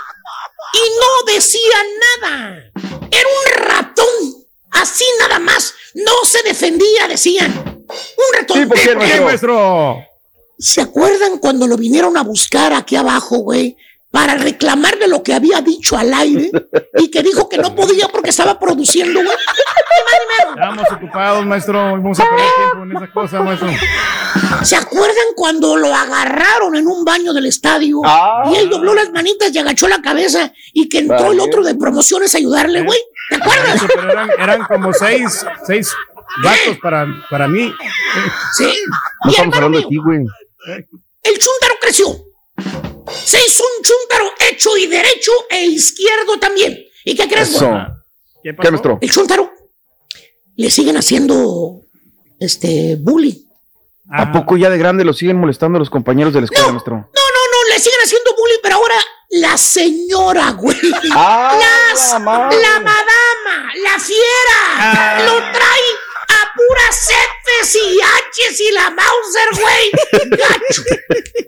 y no decía nada. Era un ratón. Así nada más. No se defendía, decían. Un ratón. ¿por qué, maestro? ¿Se acuerdan cuando lo vinieron a buscar aquí abajo, güey? Para reclamarle lo que había dicho al aire y que dijo que no podía porque estaba produciendo, güey. Estamos ocupados, maestro. Vamos a perder tiempo en esa cosa, maestro. ¿Se acuerdan cuando lo agarraron en un baño del estadio? Ah. Y él dobló las manitas y agachó la cabeza y que entró el otro de promociones a ayudarle, güey. ¿Te acuerdas? pero eran, eran, como seis, seis gatos para, para mí. Sí. No estamos hablando de ti, güey. El chúntaro creció. Se hizo un chúntaro hecho y derecho e izquierdo también. ¿Y qué crees, güey? ¿Qué, pasó? El chúntaro le siguen haciendo este bullying. ¿A poco ya de grande lo siguen molestando los compañeros de la escuela, maestro? No, no, no, le siguen haciendo bullying, pero ahora la señora, güey. Ah, la, madama, la fiera, ah. lo trae a puras Fs y Hs y la Mauser, güey. Gacho,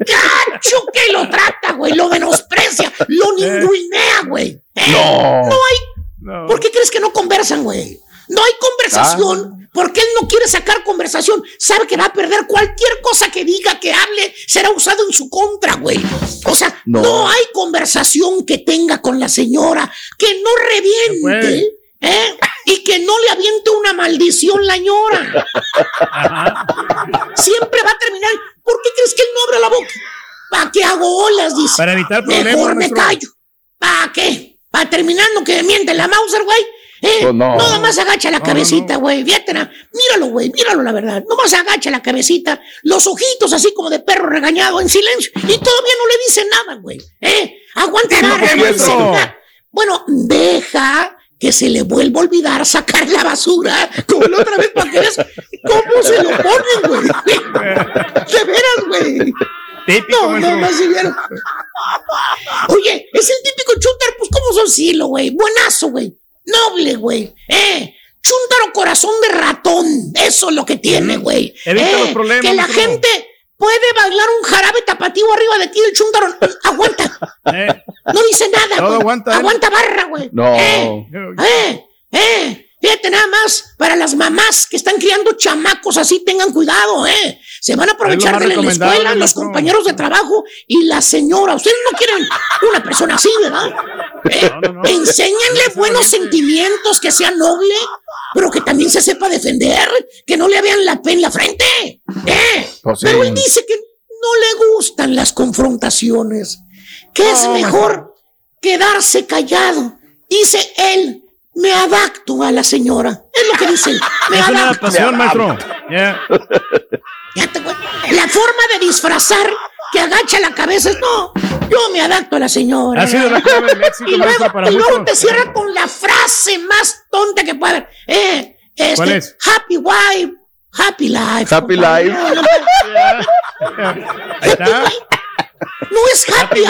gacho que lo trata, güey, lo menosprecia, lo ninguinea, güey. ¿Eh? No. No hay. ¿Por qué crees que no conversan, güey? No hay conversación ah. porque él no quiere sacar conversación. Sabe que va a perder cualquier cosa que diga, que hable, será usado en su contra, güey. O sea, no. hay conversación que tenga con la señora que no reviente. ¿Eh? Y que no le aviente una maldición la señora. Siempre va a terminar. ¿Por qué crees que él no abre la boca? ¿Para qué hago olas? Dice. Para evitar problemas. Mejor me callo. ¿Para qué? ¿Para terminando que me miente la Mauser, güey? ¿Eh? Pues no. Nada más agacha la cabecita, güey. No, Míralo, güey. Míralo, la verdad. Nomás agacha la cabecita. Los ojitos así como de perro regañado en silencio. Y todavía no le dice nada, güey. ¿Eh? Aguanta nada. Bueno, deja que se le vuelva a olvidar sacar la basura. Como la otra vez para que veas cómo se lo ponen, güey. De veras, güey. Típico, no, no, no, si Oye, es el típico shooter, pues como son silo, güey. Buenazo, güey. Noble, güey. Eh, chúntaro corazón de ratón. Eso es lo que tiene, güey. Eh, que la gente puede bailar un jarabe tapatío arriba de ti. El chúntaro aguanta. Eh. No dice nada. Todo aguanta. Aguanta barra, güey. No. Eh, eh, eh. Fíjate nada más, para las mamás que están criando chamacos así, tengan cuidado, ¿eh? Se van a aprovechar de la escuela, los compañeros de trabajo y la señora. Ustedes no quieren una persona así, ¿verdad? ¿Eh? Enséñenle buenos sentimientos, que sea noble, pero que también se sepa defender, que no le vean la pena en la frente. ¿eh? Pues pero él dice que no le gustan las confrontaciones, que es mejor quedarse callado. Dice él me adapto a la señora. Es lo que dice. Me es adapto. una adaptación, maestro. La forma de disfrazar que agacha la cabeza. No, yo me adapto a la señora. Ha sido la clave del éxito, y luego, para y luego te cierra con la frase más tonta que puede haber. Eh, este, ¿Cuál es? Happy wife, happy life. Happy life. No, no, no es happy,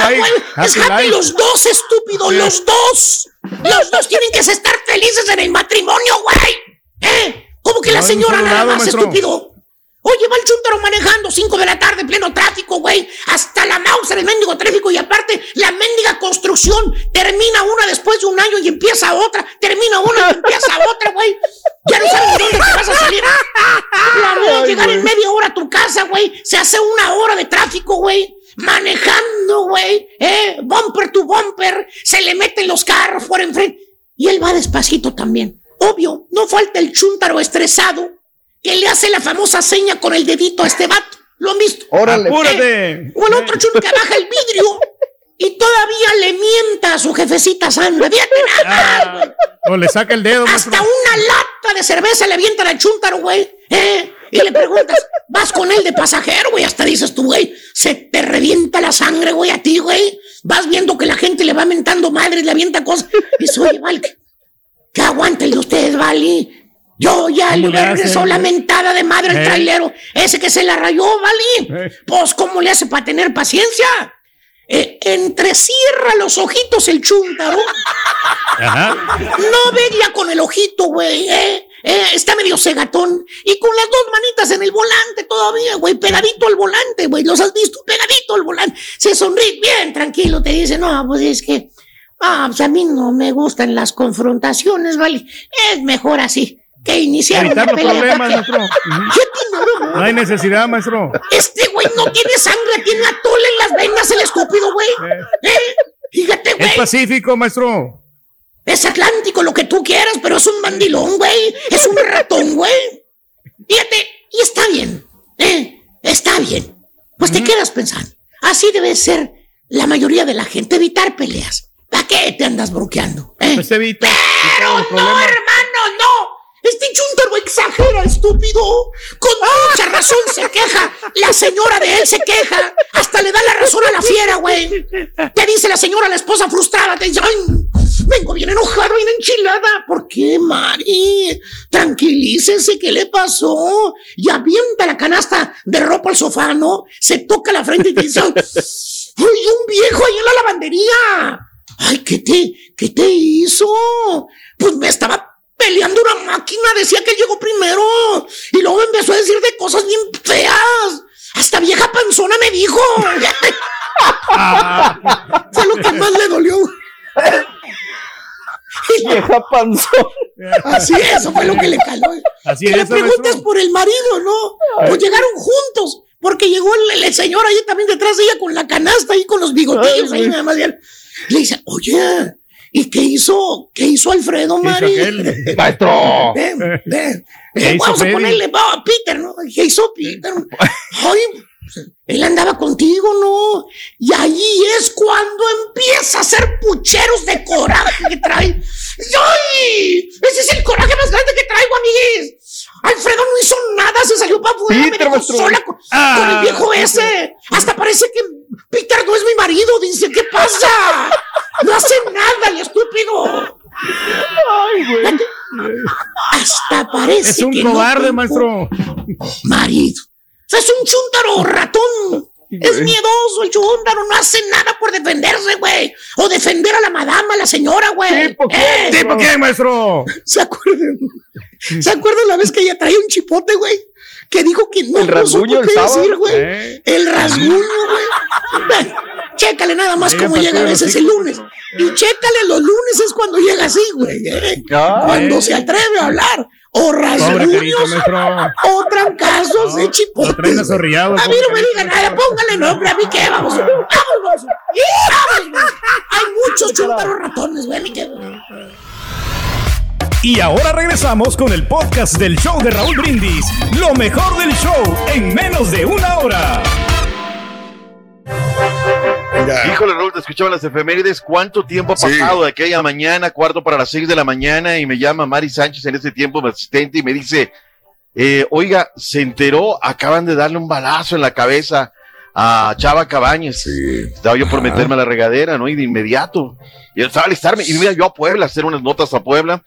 es happy los dos, estúpido, los dos. Los dos tienen que estar felices en el matrimonio, güey. ¿Eh? ¿Cómo que la señora nada más, estúpido? Oye, va el chuntaro manejando 5 de la tarde, pleno tráfico, güey. Hasta la mouse el mendigo tráfico y aparte la mendiga construcción termina una después de un año y empieza otra. Termina una y empieza otra, güey. Ya no sabes dónde te vas a salir. La de llegar en media hora a tu casa, güey. Se hace una hora de tráfico, güey manejando, güey, eh, bumper to bumper, se le meten los carros por enfrente. Y él va despacito también. Obvio, no falta el chúntaro estresado que le hace la famosa seña con el dedito a este vato. ¿Lo han visto? ¡Órale! Eh, o el otro chúntaro que baja el vidrio y todavía le mienta a su jefecita Sandra. Fíjate ah, o le saca el dedo. Hasta una lata de cerveza le avientan al chúntaro, güey. ¿eh? Y le preguntas, vas con él de pasajero, güey. Hasta dices tú, güey, se te revienta la sangre, güey, a ti, güey. Vas viendo que la gente le va mentando madres, le avienta cosas. Y dice, oye, Val, que aguanten de ustedes, Vali. Yo ya le regresó la mentada de madre al ¿Eh? trailero. Ese que se la rayó, Vali. ¿Eh? Pues, ¿cómo le hace para tener paciencia? Eh, entrecierra los ojitos el chúntaro. No veía con el ojito, güey, ¿eh? Eh, está medio cegatón. Y con las dos manitas en el volante todavía, güey. Pegadito al volante, güey. Los has visto pegadito al volante. Se sonríe bien, tranquilo. Te dice, no, pues es que. Ah, pues a mí no me gustan las confrontaciones, ¿vale? Es mejor así que iniciar una pelea. Problemas, maestro. No hay necesidad, maestro. Este güey no tiene sangre, tiene atole en las venas el escúpido, güey. ¿Eh? Fíjate, güey. Es pacífico, maestro. Es atlántico, lo que tú quieras, pero es un mandilón, güey. Es un ratón, güey. Fíjate, y está bien. ¿eh? Está bien. Pues te quedas pensando. Así debe ser la mayoría de la gente, evitar peleas. ¿Para qué te andas bloqueando? ¿eh? Pues evita. Pero no, hermano, no. Este chuntaro exagera, estúpido. Con mucha razón se queja. La señora de él se queja. Hasta le da la razón a la fiera, güey. Te dice la señora, la esposa frustrada, te dice, ay, Vengo bien enojado, bien enchilada. ¿Por qué, Mari? Tranquilícese, ¿qué le pasó? Y avienta la canasta de ropa al sofá, ¿no? Se toca la frente y dice, ¡ay, un viejo ahí en la lavandería! ¡Ay, qué te, qué te hizo! Pues me estaba peleando una máquina, decía que llegó primero. Y luego empezó a decir de cosas bien feas. Hasta vieja panzona me dijo. Fue lo que más le dolió. Vieja panzón. Así es, eso fue lo que le caló. Así que le preguntas por el marido, ¿no? Pues llegaron juntos, porque llegó el, señor ahí también detrás de ella con la canasta ahí con los bigotillos ahí nada más. Le dice, oye, ¿y qué hizo? ¿Qué hizo Alfredo, Mari? Maestro. Ven, ven. Vamos a ponerle, a Peter, ¿no? ¿Qué hizo Peter? Ay, él andaba contigo, ¿no? Y ahí es cuando empieza a hacer pucheros de coraje que trae. ¡Ay! Ese es el coraje más grande que traigo, amigues. Alfredo no hizo nada, se salió para afuera, me dejó sola con, con, el viejo ah, ese. Hasta parece que Peter no es mi marido, dice, ¿qué pasa? No hace nada, el estúpido. Ay, güey. Hasta parece es un cobarde, maestro. Marido es un chúntaro ratón. Es miedoso el chúntaro, no hace nada por defenderse, güey. O defender a la madama, a la señora, güey. ¿Tipo qué? ¿Tipo eh, qué, maestro? ¿Se acuerdan? ¿Se acuerdan la vez que ella traía un chipote, güey? Que dijo que no, el rasguño, qué decir, güey. ¿Eh? El rasguño, güey. Chécale nada más cómo llega a veces el lunes. Y chécale los lunes es cuando llega así, güey. ¿eh? Cuando se atreve a hablar o rasguños o trancazos de chipotes. A mí no me digan nada, póngale nombre, a mí qué, vamos, vamos, vamos, vamos, Hay muchos chúntaros ratones, güey, qué. Y ahora regresamos con el podcast del show de Raúl Brindis, lo mejor del show en menos de una hora. Híjole, Raúl, te escuchaba las efemérides. ¿Cuánto tiempo ha pasado de aquella mañana, cuarto para las seis de la mañana? Y me llama Mari Sánchez en ese tiempo, mi asistente, y me dice, eh, oiga, se enteró, acaban de darle un balazo en la cabeza a Chava Cabañas. Estaba yo por meterme a la regadera, ¿no? Y de inmediato. Y estaba a alistarme. Y mira, yo a Puebla, hacer unas notas a Puebla.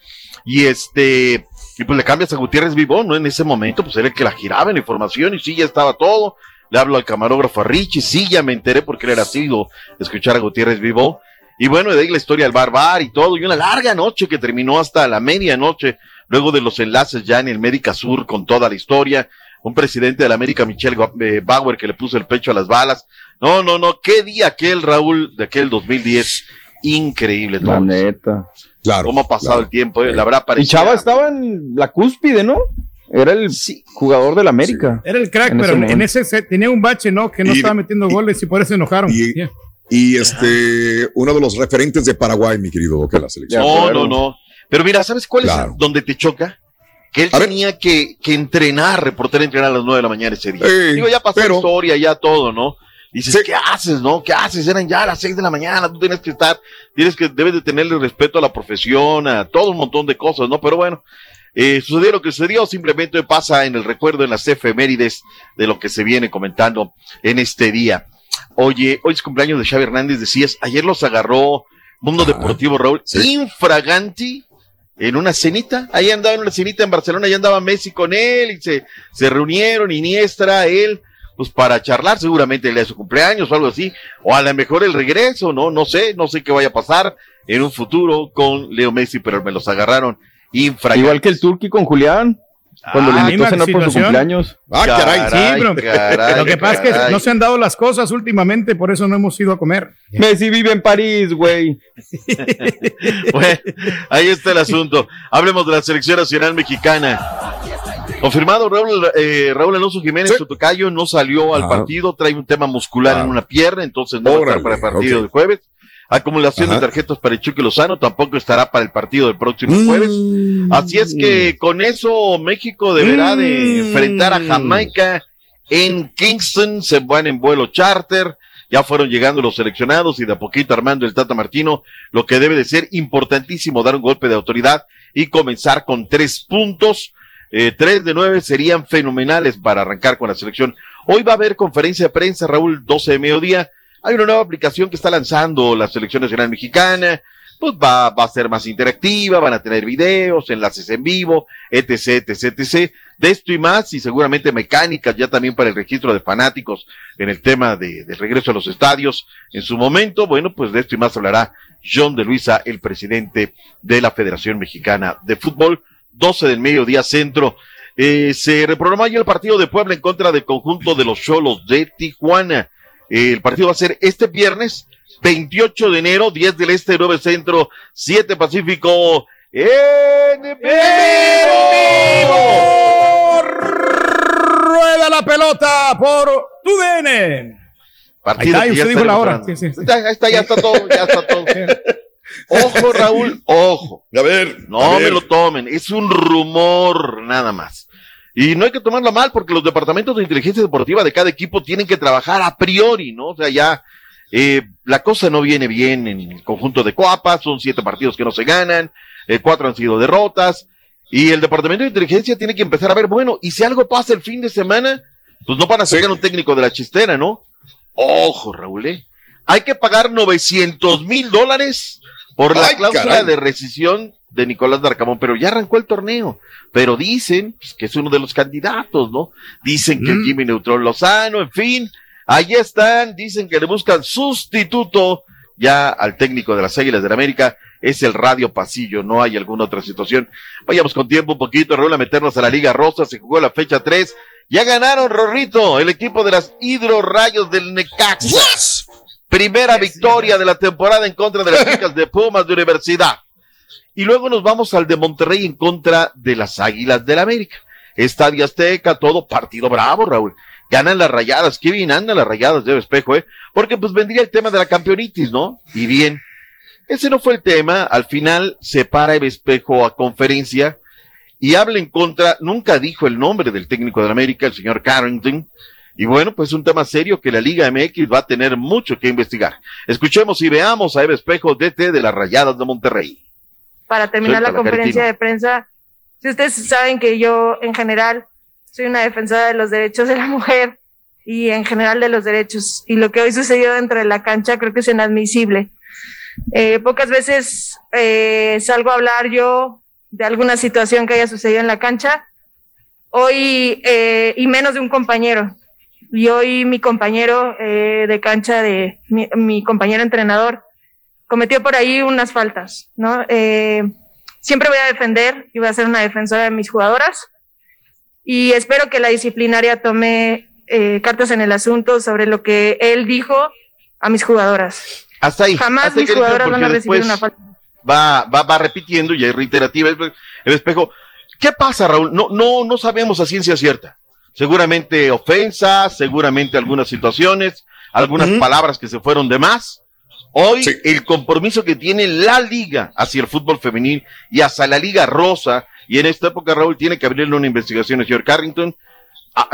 Y este, y pues le cambias a Gutiérrez Vivón, ¿no? En ese momento, pues era el que la giraba en la información y sí, ya estaba todo. Le hablo al camarógrafo a Richie, sí, ya me enteré porque él era sido escuchar a Gutiérrez Vivón. Y bueno, de ahí la historia del barbar y todo, y una larga noche que terminó hasta la medianoche, luego de los enlaces ya en el Médica Sur con toda la historia un presidente de la América, Michelle eh, Bauer, que le puso el pecho a las balas. No, no, no, qué día aquel, Raúl, de aquel 2010. Increíble. La neta. Claro. ¿Cómo ha pasado el tiempo? Eh? La verdad, Y Chava estaba en la cúspide, ¿no? Era el jugador del América. Era el crack, pero en ese tenía un bache, ¿no? Que no estaba metiendo goles y por eso se enojaron. Y, este, uno de los referentes de Paraguay, mi querido, que la selección. No, no, no. Pero mira, ¿sabes cuál es donde te choca? que él tenía que, que, entrenar, reportero entrenar a las nueve de la mañana ese día. Digo, ya pasó la historia, ya todo, ¿no? Y dices, ¿qué haces, no? ¿Qué haces? Eran ya las seis de la mañana, tú tienes que estar, tienes que, debes de tenerle respeto a la profesión, a todo un montón de cosas, ¿no? Pero bueno, eh, sucedió lo que sucedió, simplemente pasa en el recuerdo, en las efemérides de lo que se viene comentando en este día. Oye, hoy es cumpleaños de Xavi Hernández, decías, ayer los agarró Mundo Deportivo Raúl, infraganti en una cenita, ahí andaba en una cenita en Barcelona, ahí andaba Messi con él y se, se reunieron, Iniestra, él, pues para charlar, seguramente el día de su cumpleaños o algo así, o a lo mejor el regreso, no, no sé, no sé qué vaya a pasar en un futuro con Leo Messi, pero me los agarraron infra. Igual que el Turqui con Julián. Cuando le invitó a cenar por su cumpleaños. Ah, caray, sí, bro. Lo que pasa es que no se han dado las cosas últimamente, por eso no hemos ido a comer. Messi vive en París, güey. bueno, ahí está el asunto. Hablemos de la selección nacional mexicana. Confirmado, Raúl, eh, Raúl Alonso Jiménez, su tocayo, no salió al partido, trae un tema muscular en una pierna, entonces no va a estar para el partido del jueves. Acumulación de tarjetas para el Chucky Lozano tampoco estará para el partido del próximo mm. jueves. Así es que con eso México deberá de mm. enfrentar a Jamaica en Kingston. Se van en vuelo charter. Ya fueron llegando los seleccionados y de a poquito armando el Tata Martino. Lo que debe de ser importantísimo dar un golpe de autoridad y comenzar con tres puntos. Eh, tres de nueve serían fenomenales para arrancar con la selección. Hoy va a haber conferencia de prensa, Raúl, 12 de mediodía hay una nueva aplicación que está lanzando la Selección Nacional Mexicana, pues va, va a ser más interactiva, van a tener videos, enlaces en vivo, etc, etc, etc. De esto y más, y seguramente mecánicas ya también para el registro de fanáticos en el tema de, de regreso a los estadios. En su momento, bueno, pues de esto y más hablará John de Luisa, el presidente de la Federación Mexicana de Fútbol. 12 del mediodía centro. Eh, se reprogramó ya el partido de Puebla en contra del conjunto de los Cholos de Tijuana. El partido va a ser este viernes, 28 de enero, 10 del Este, 9 Centro, 7 Pacífico. ¡En vivo! Rueda la pelota por tu DN. Partido ahí está, usted dijo la hora. Sí, sí, Está, está, ya está todo, ya está todo. Ojo, Raúl, ojo. A ver. No me lo tomen, es un rumor nada más. Y no hay que tomarlo mal porque los departamentos de inteligencia deportiva de cada equipo tienen que trabajar a priori, ¿no? O sea, ya eh, la cosa no viene bien en el conjunto de Coapa, son siete partidos que no se ganan, eh, cuatro han sido derrotas, y el departamento de inteligencia tiene que empezar a ver, bueno, y si algo pasa el fin de semana, pues no van a sacar un técnico de la chistera, ¿no? Ojo, Raúl, ¿eh? Hay que pagar 900 mil dólares por la cláusula de rescisión de Nicolás Darcamón, pero ya arrancó el torneo. Pero dicen pues, que es uno de los candidatos, ¿no? Dicen que mm. Jimmy Neutron Lozano, en fin, ahí están, dicen que le buscan sustituto ya al técnico de las Águilas de la América, es el Radio Pasillo, no hay alguna otra situación. Vayamos con tiempo un poquito, Raúl, a meternos a la Liga Rosa, se jugó la fecha 3, ya ganaron, Rorrito, el equipo de las Hidrorrayos del Necaxa. Primera victoria de la temporada en contra de las chicas de Pumas de Universidad. Y luego nos vamos al de Monterrey en contra de las Águilas del América. Estadio Azteca, todo partido bravo, Raúl. Ganan las rayadas, qué bien andan las rayadas de espejo, ¿eh? Porque pues vendría el tema de la campeonitis, ¿no? Y bien, ese no fue el tema. Al final se para el espejo a conferencia y habla en contra, nunca dijo el nombre del técnico de América, el señor Carrington. Y bueno, pues un tema serio que la Liga MX va a tener mucho que investigar. Escuchemos y veamos a Eva Espejo, DT de las Rayadas de Monterrey para terminar la conferencia de prensa, si ustedes saben que yo en general soy una defensora de los derechos de la mujer y en general de los derechos. Y lo que hoy sucedió dentro de la cancha creo que es inadmisible. Eh, pocas veces eh, salgo a hablar yo de alguna situación que haya sucedido en la cancha, hoy eh, y menos de un compañero. Y hoy mi compañero de cancha, de mi, mi, compañero entrenador, cometió por ahí unas faltas, ¿no? siempre voy a defender y voy a ser una defensora de mis jugadoras y espero que la disciplinaria tome eh, cartas en el asunto sobre lo que él dijo a mis jugadoras. Hasta ahí. Jamás mis jugadoras van a recibir una falta. Va, va, va repitiendo y es reiterativa el espejo. ¿Qué pasa, Raúl? No, no, no sabemos a ciencia cierta. Seguramente ofensas, seguramente algunas situaciones, algunas palabras que se fueron de más. Hoy el compromiso que tiene la liga hacia el fútbol femenil y hacia la liga rosa, y en esta época Raúl tiene que abrirle una investigación a señor Carrington,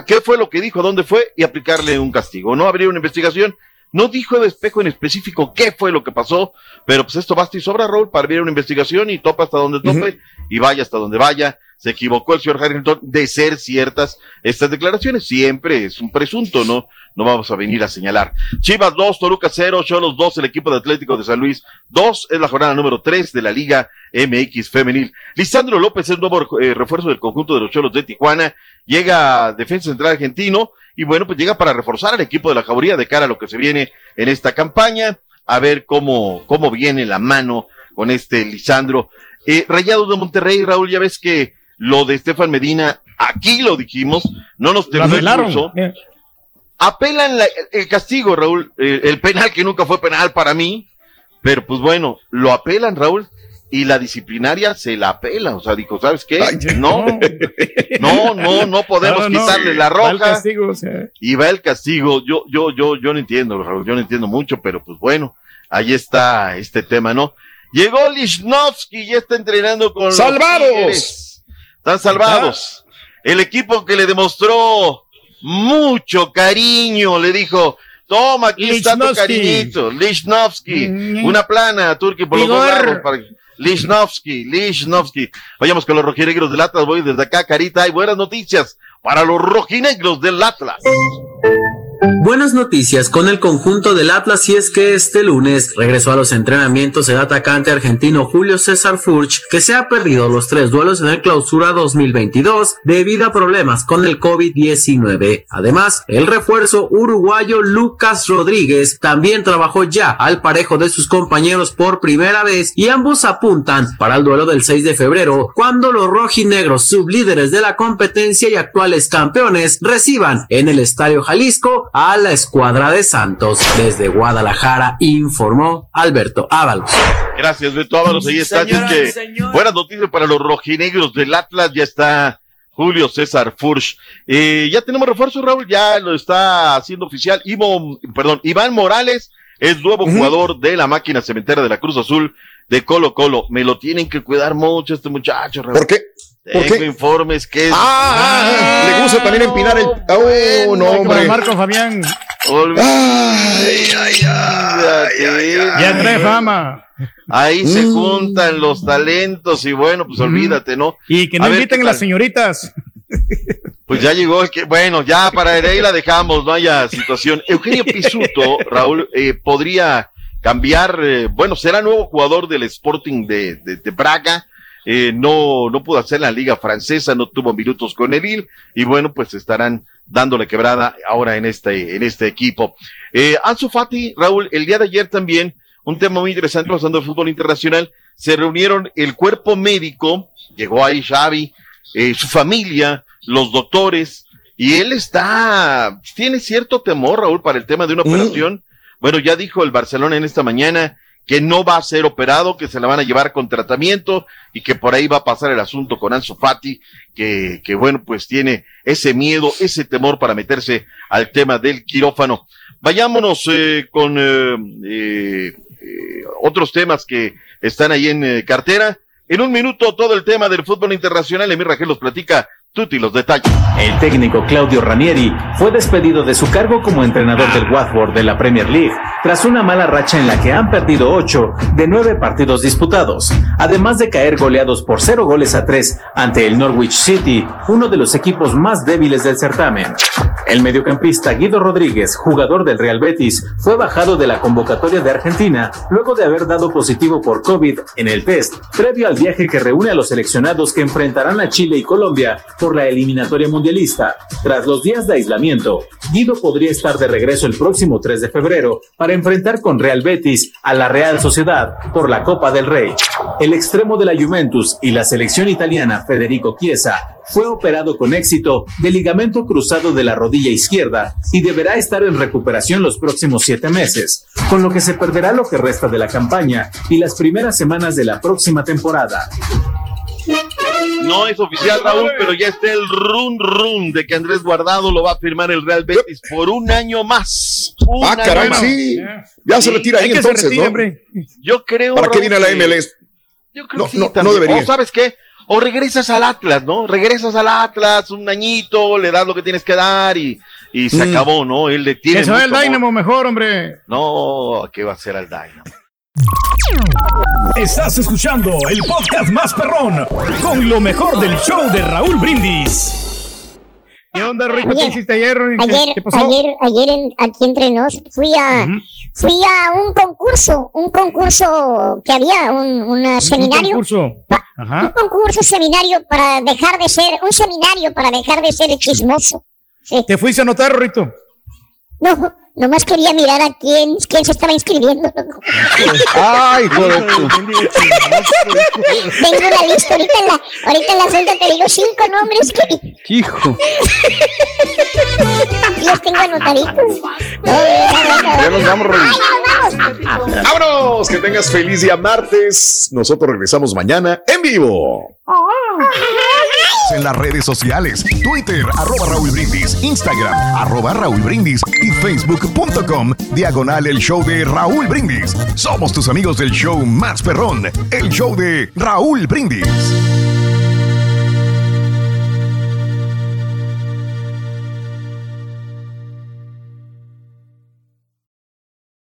qué fue lo que dijo, dónde fue y aplicarle un castigo. No abrir una investigación. No dijo de espejo en específico qué fue lo que pasó, pero pues esto basta y sobra, Raúl, para abrir una investigación y topa hasta donde tope y vaya hasta donde vaya. Se equivocó el señor Harrington de ser ciertas estas declaraciones. Siempre es un presunto, ¿no? No vamos a venir a señalar. Chivas 2, Toluca 0, Cholos 2, el equipo de Atlético de San Luis 2, es la jornada número 3 de la Liga MX Femenil. Lisandro López es nuevo eh, refuerzo del conjunto de los Cholos de Tijuana llega defensa central argentino y bueno, pues llega para reforzar al equipo de la Jauría de cara a lo que se viene en esta campaña, a ver cómo, cómo viene la mano con este Lisandro. Eh, Rayados de Monterrey, Raúl, ya ves que lo de Estefan Medina, aquí lo dijimos, no nos terminó el Apelan el castigo, Raúl, el penal que nunca fue penal para mí, pero pues bueno, lo apelan, Raúl, y la disciplinaria se la pela, o sea, dijo, ¿sabes qué? no, no, no, no podemos quitarle la roja. Va el castigo, Y va el castigo. Yo, yo, yo, yo no entiendo, yo no entiendo mucho, pero pues bueno, ahí está este tema, ¿no? Llegó Lichnowsky y ya está entrenando con ¡Salvados! Están salvados. El equipo que le demostró mucho cariño, le dijo, Toma, aquí está tu cariñito. Lichnowsky. Mm. Una plana, Turki, por los lados. Para... Lichnowsky, Lichnowsky. Vayamos con los rojinegros del Atlas. Voy desde acá, Carita. Hay buenas noticias para los rojinegros del Atlas. Buenas noticias con el conjunto del Atlas y es que este lunes regresó a los entrenamientos el atacante argentino Julio César Furch, que se ha perdido los tres duelos en el clausura 2022 debido a problemas con el COVID-19. Además, el refuerzo uruguayo Lucas Rodríguez también trabajó ya al parejo de sus compañeros por primera vez y ambos apuntan para el duelo del 6 de febrero cuando los rojinegros sublíderes de la competencia y actuales campeones reciban en el Estadio Jalisco a la escuadra de Santos. Desde Guadalajara informó Alberto Ábalos. Gracias, Beto Ábalos. Ahí está. que, buenas noticias para los rojinegros del Atlas. Ya está Julio César Furch. Eh, ya tenemos refuerzo, Raúl. Ya lo está haciendo oficial. Ivo, perdón, Iván Morales es nuevo jugador de la máquina cementera de la Cruz Azul de Colo Colo. Me lo tienen que cuidar mucho este muchacho, Raúl. ¿Por qué? Tengo informes que ah, ah, también empinar el. Oh, no, hombre. Marco Fabián. Ay, ay, ay, ya trae fama. Ahí se mm. juntan los talentos y bueno, pues olvídate, ¿no? Y que no inviten a las señoritas. Pues ya llegó el que, bueno, ya para ahí la dejamos, no haya situación. Eugenio Pisuto, Raúl, eh, podría cambiar, eh, bueno, será nuevo jugador del Sporting de, de, de Braga eh, no, no pudo hacer la liga francesa, no tuvo minutos con Evil, y bueno, pues estarán dándole quebrada ahora en este, en este equipo. Eh, Ansu Fati, Raúl, el día de ayer también, un tema muy interesante pasando el fútbol internacional, se reunieron el cuerpo médico, llegó ahí Xavi, eh, su familia, los doctores, y él está, tiene cierto temor, Raúl, para el tema de una mm. operación. Bueno, ya dijo el Barcelona en esta mañana que no va a ser operado, que se la van a llevar con tratamiento y que por ahí va a pasar el asunto con Ansu Fati, que, que bueno, pues tiene ese miedo, ese temor para meterse al tema del quirófano. Vayámonos eh, con eh, eh, otros temas que están ahí en cartera. En un minuto todo el tema del fútbol internacional, Emir Rangel los platica Los detalles. El técnico Claudio Ranieri fue despedido de su cargo como entrenador del Watford de la Premier League tras una mala racha en la que han perdido ocho de nueve partidos disputados, además de caer goleados por cero goles a tres ante el Norwich City, uno de los equipos más débiles del certamen. El mediocampista Guido Rodríguez, jugador del Real Betis, fue bajado de la convocatoria de Argentina luego de haber dado positivo por COVID en el test, previo al viaje que reúne a los seleccionados que enfrentarán a Chile y Colombia por la eliminatoria mundialista. Tras los días de aislamiento, Guido podría estar de regreso el próximo 3 de febrero para enfrentar con Real Betis a la Real Sociedad por la Copa del Rey. El extremo de la Juventus y la selección italiana Federico Chiesa fue operado con éxito de ligamento cruzado de la rodilla izquierda y deberá estar en recuperación los próximos siete meses, con lo que se perderá lo que resta de la campaña y las primeras semanas de la próxima temporada. No es oficial, Raúl, pero ya está el run run de que Andrés Guardado lo va a firmar el Real Betis por un año más. ah, caray, sí. Ya se retira ahí entonces, ¿no? Yo creo. ¿Para qué viene la MLS? Yo creo que no, no, debería. ¿O sabes qué? O regresas al Atlas, ¿no? Regresas al Atlas un añito, le das lo que tienes que dar y, y se mm. acabó, ¿no? Él le tiene. Que se el Dynamo mejor, hombre. No, ¿qué va a hacer al Dynamo? Estás escuchando el podcast más perrón con lo mejor del show de Raúl Brindis. ¿Qué onda, Rico? ¿Qué hiciste ayer? Ayer, ¿Qué pasó? ayer, ayer en, aquí entre nos fui a, fui a un concurso, un concurso que había, un, un seminario. Un concurso. Un concurso, seminario para dejar de ser, un seminario para dejar de ser chismoso. ¿Te fuiste a anotar, Rito? No, Nomás quería mirar a quién, quién se estaba inscribiendo. Ay, joder. Tengo una lista. Ahorita en la, ahorita en la celda te digo cinco nombres que. Hijo. Los tengo anotaditos. ya nos vamos, Ay, Vámonos. Que tengas feliz día martes. Nosotros regresamos mañana en vivo. En las redes sociales, Twitter, arroba Raúl Brindis, Instagram, arroba Raúl Brindis y Facebook.com, diagonal el show de Raúl Brindis. Somos tus amigos del show más perrón, el show de Raúl Brindis.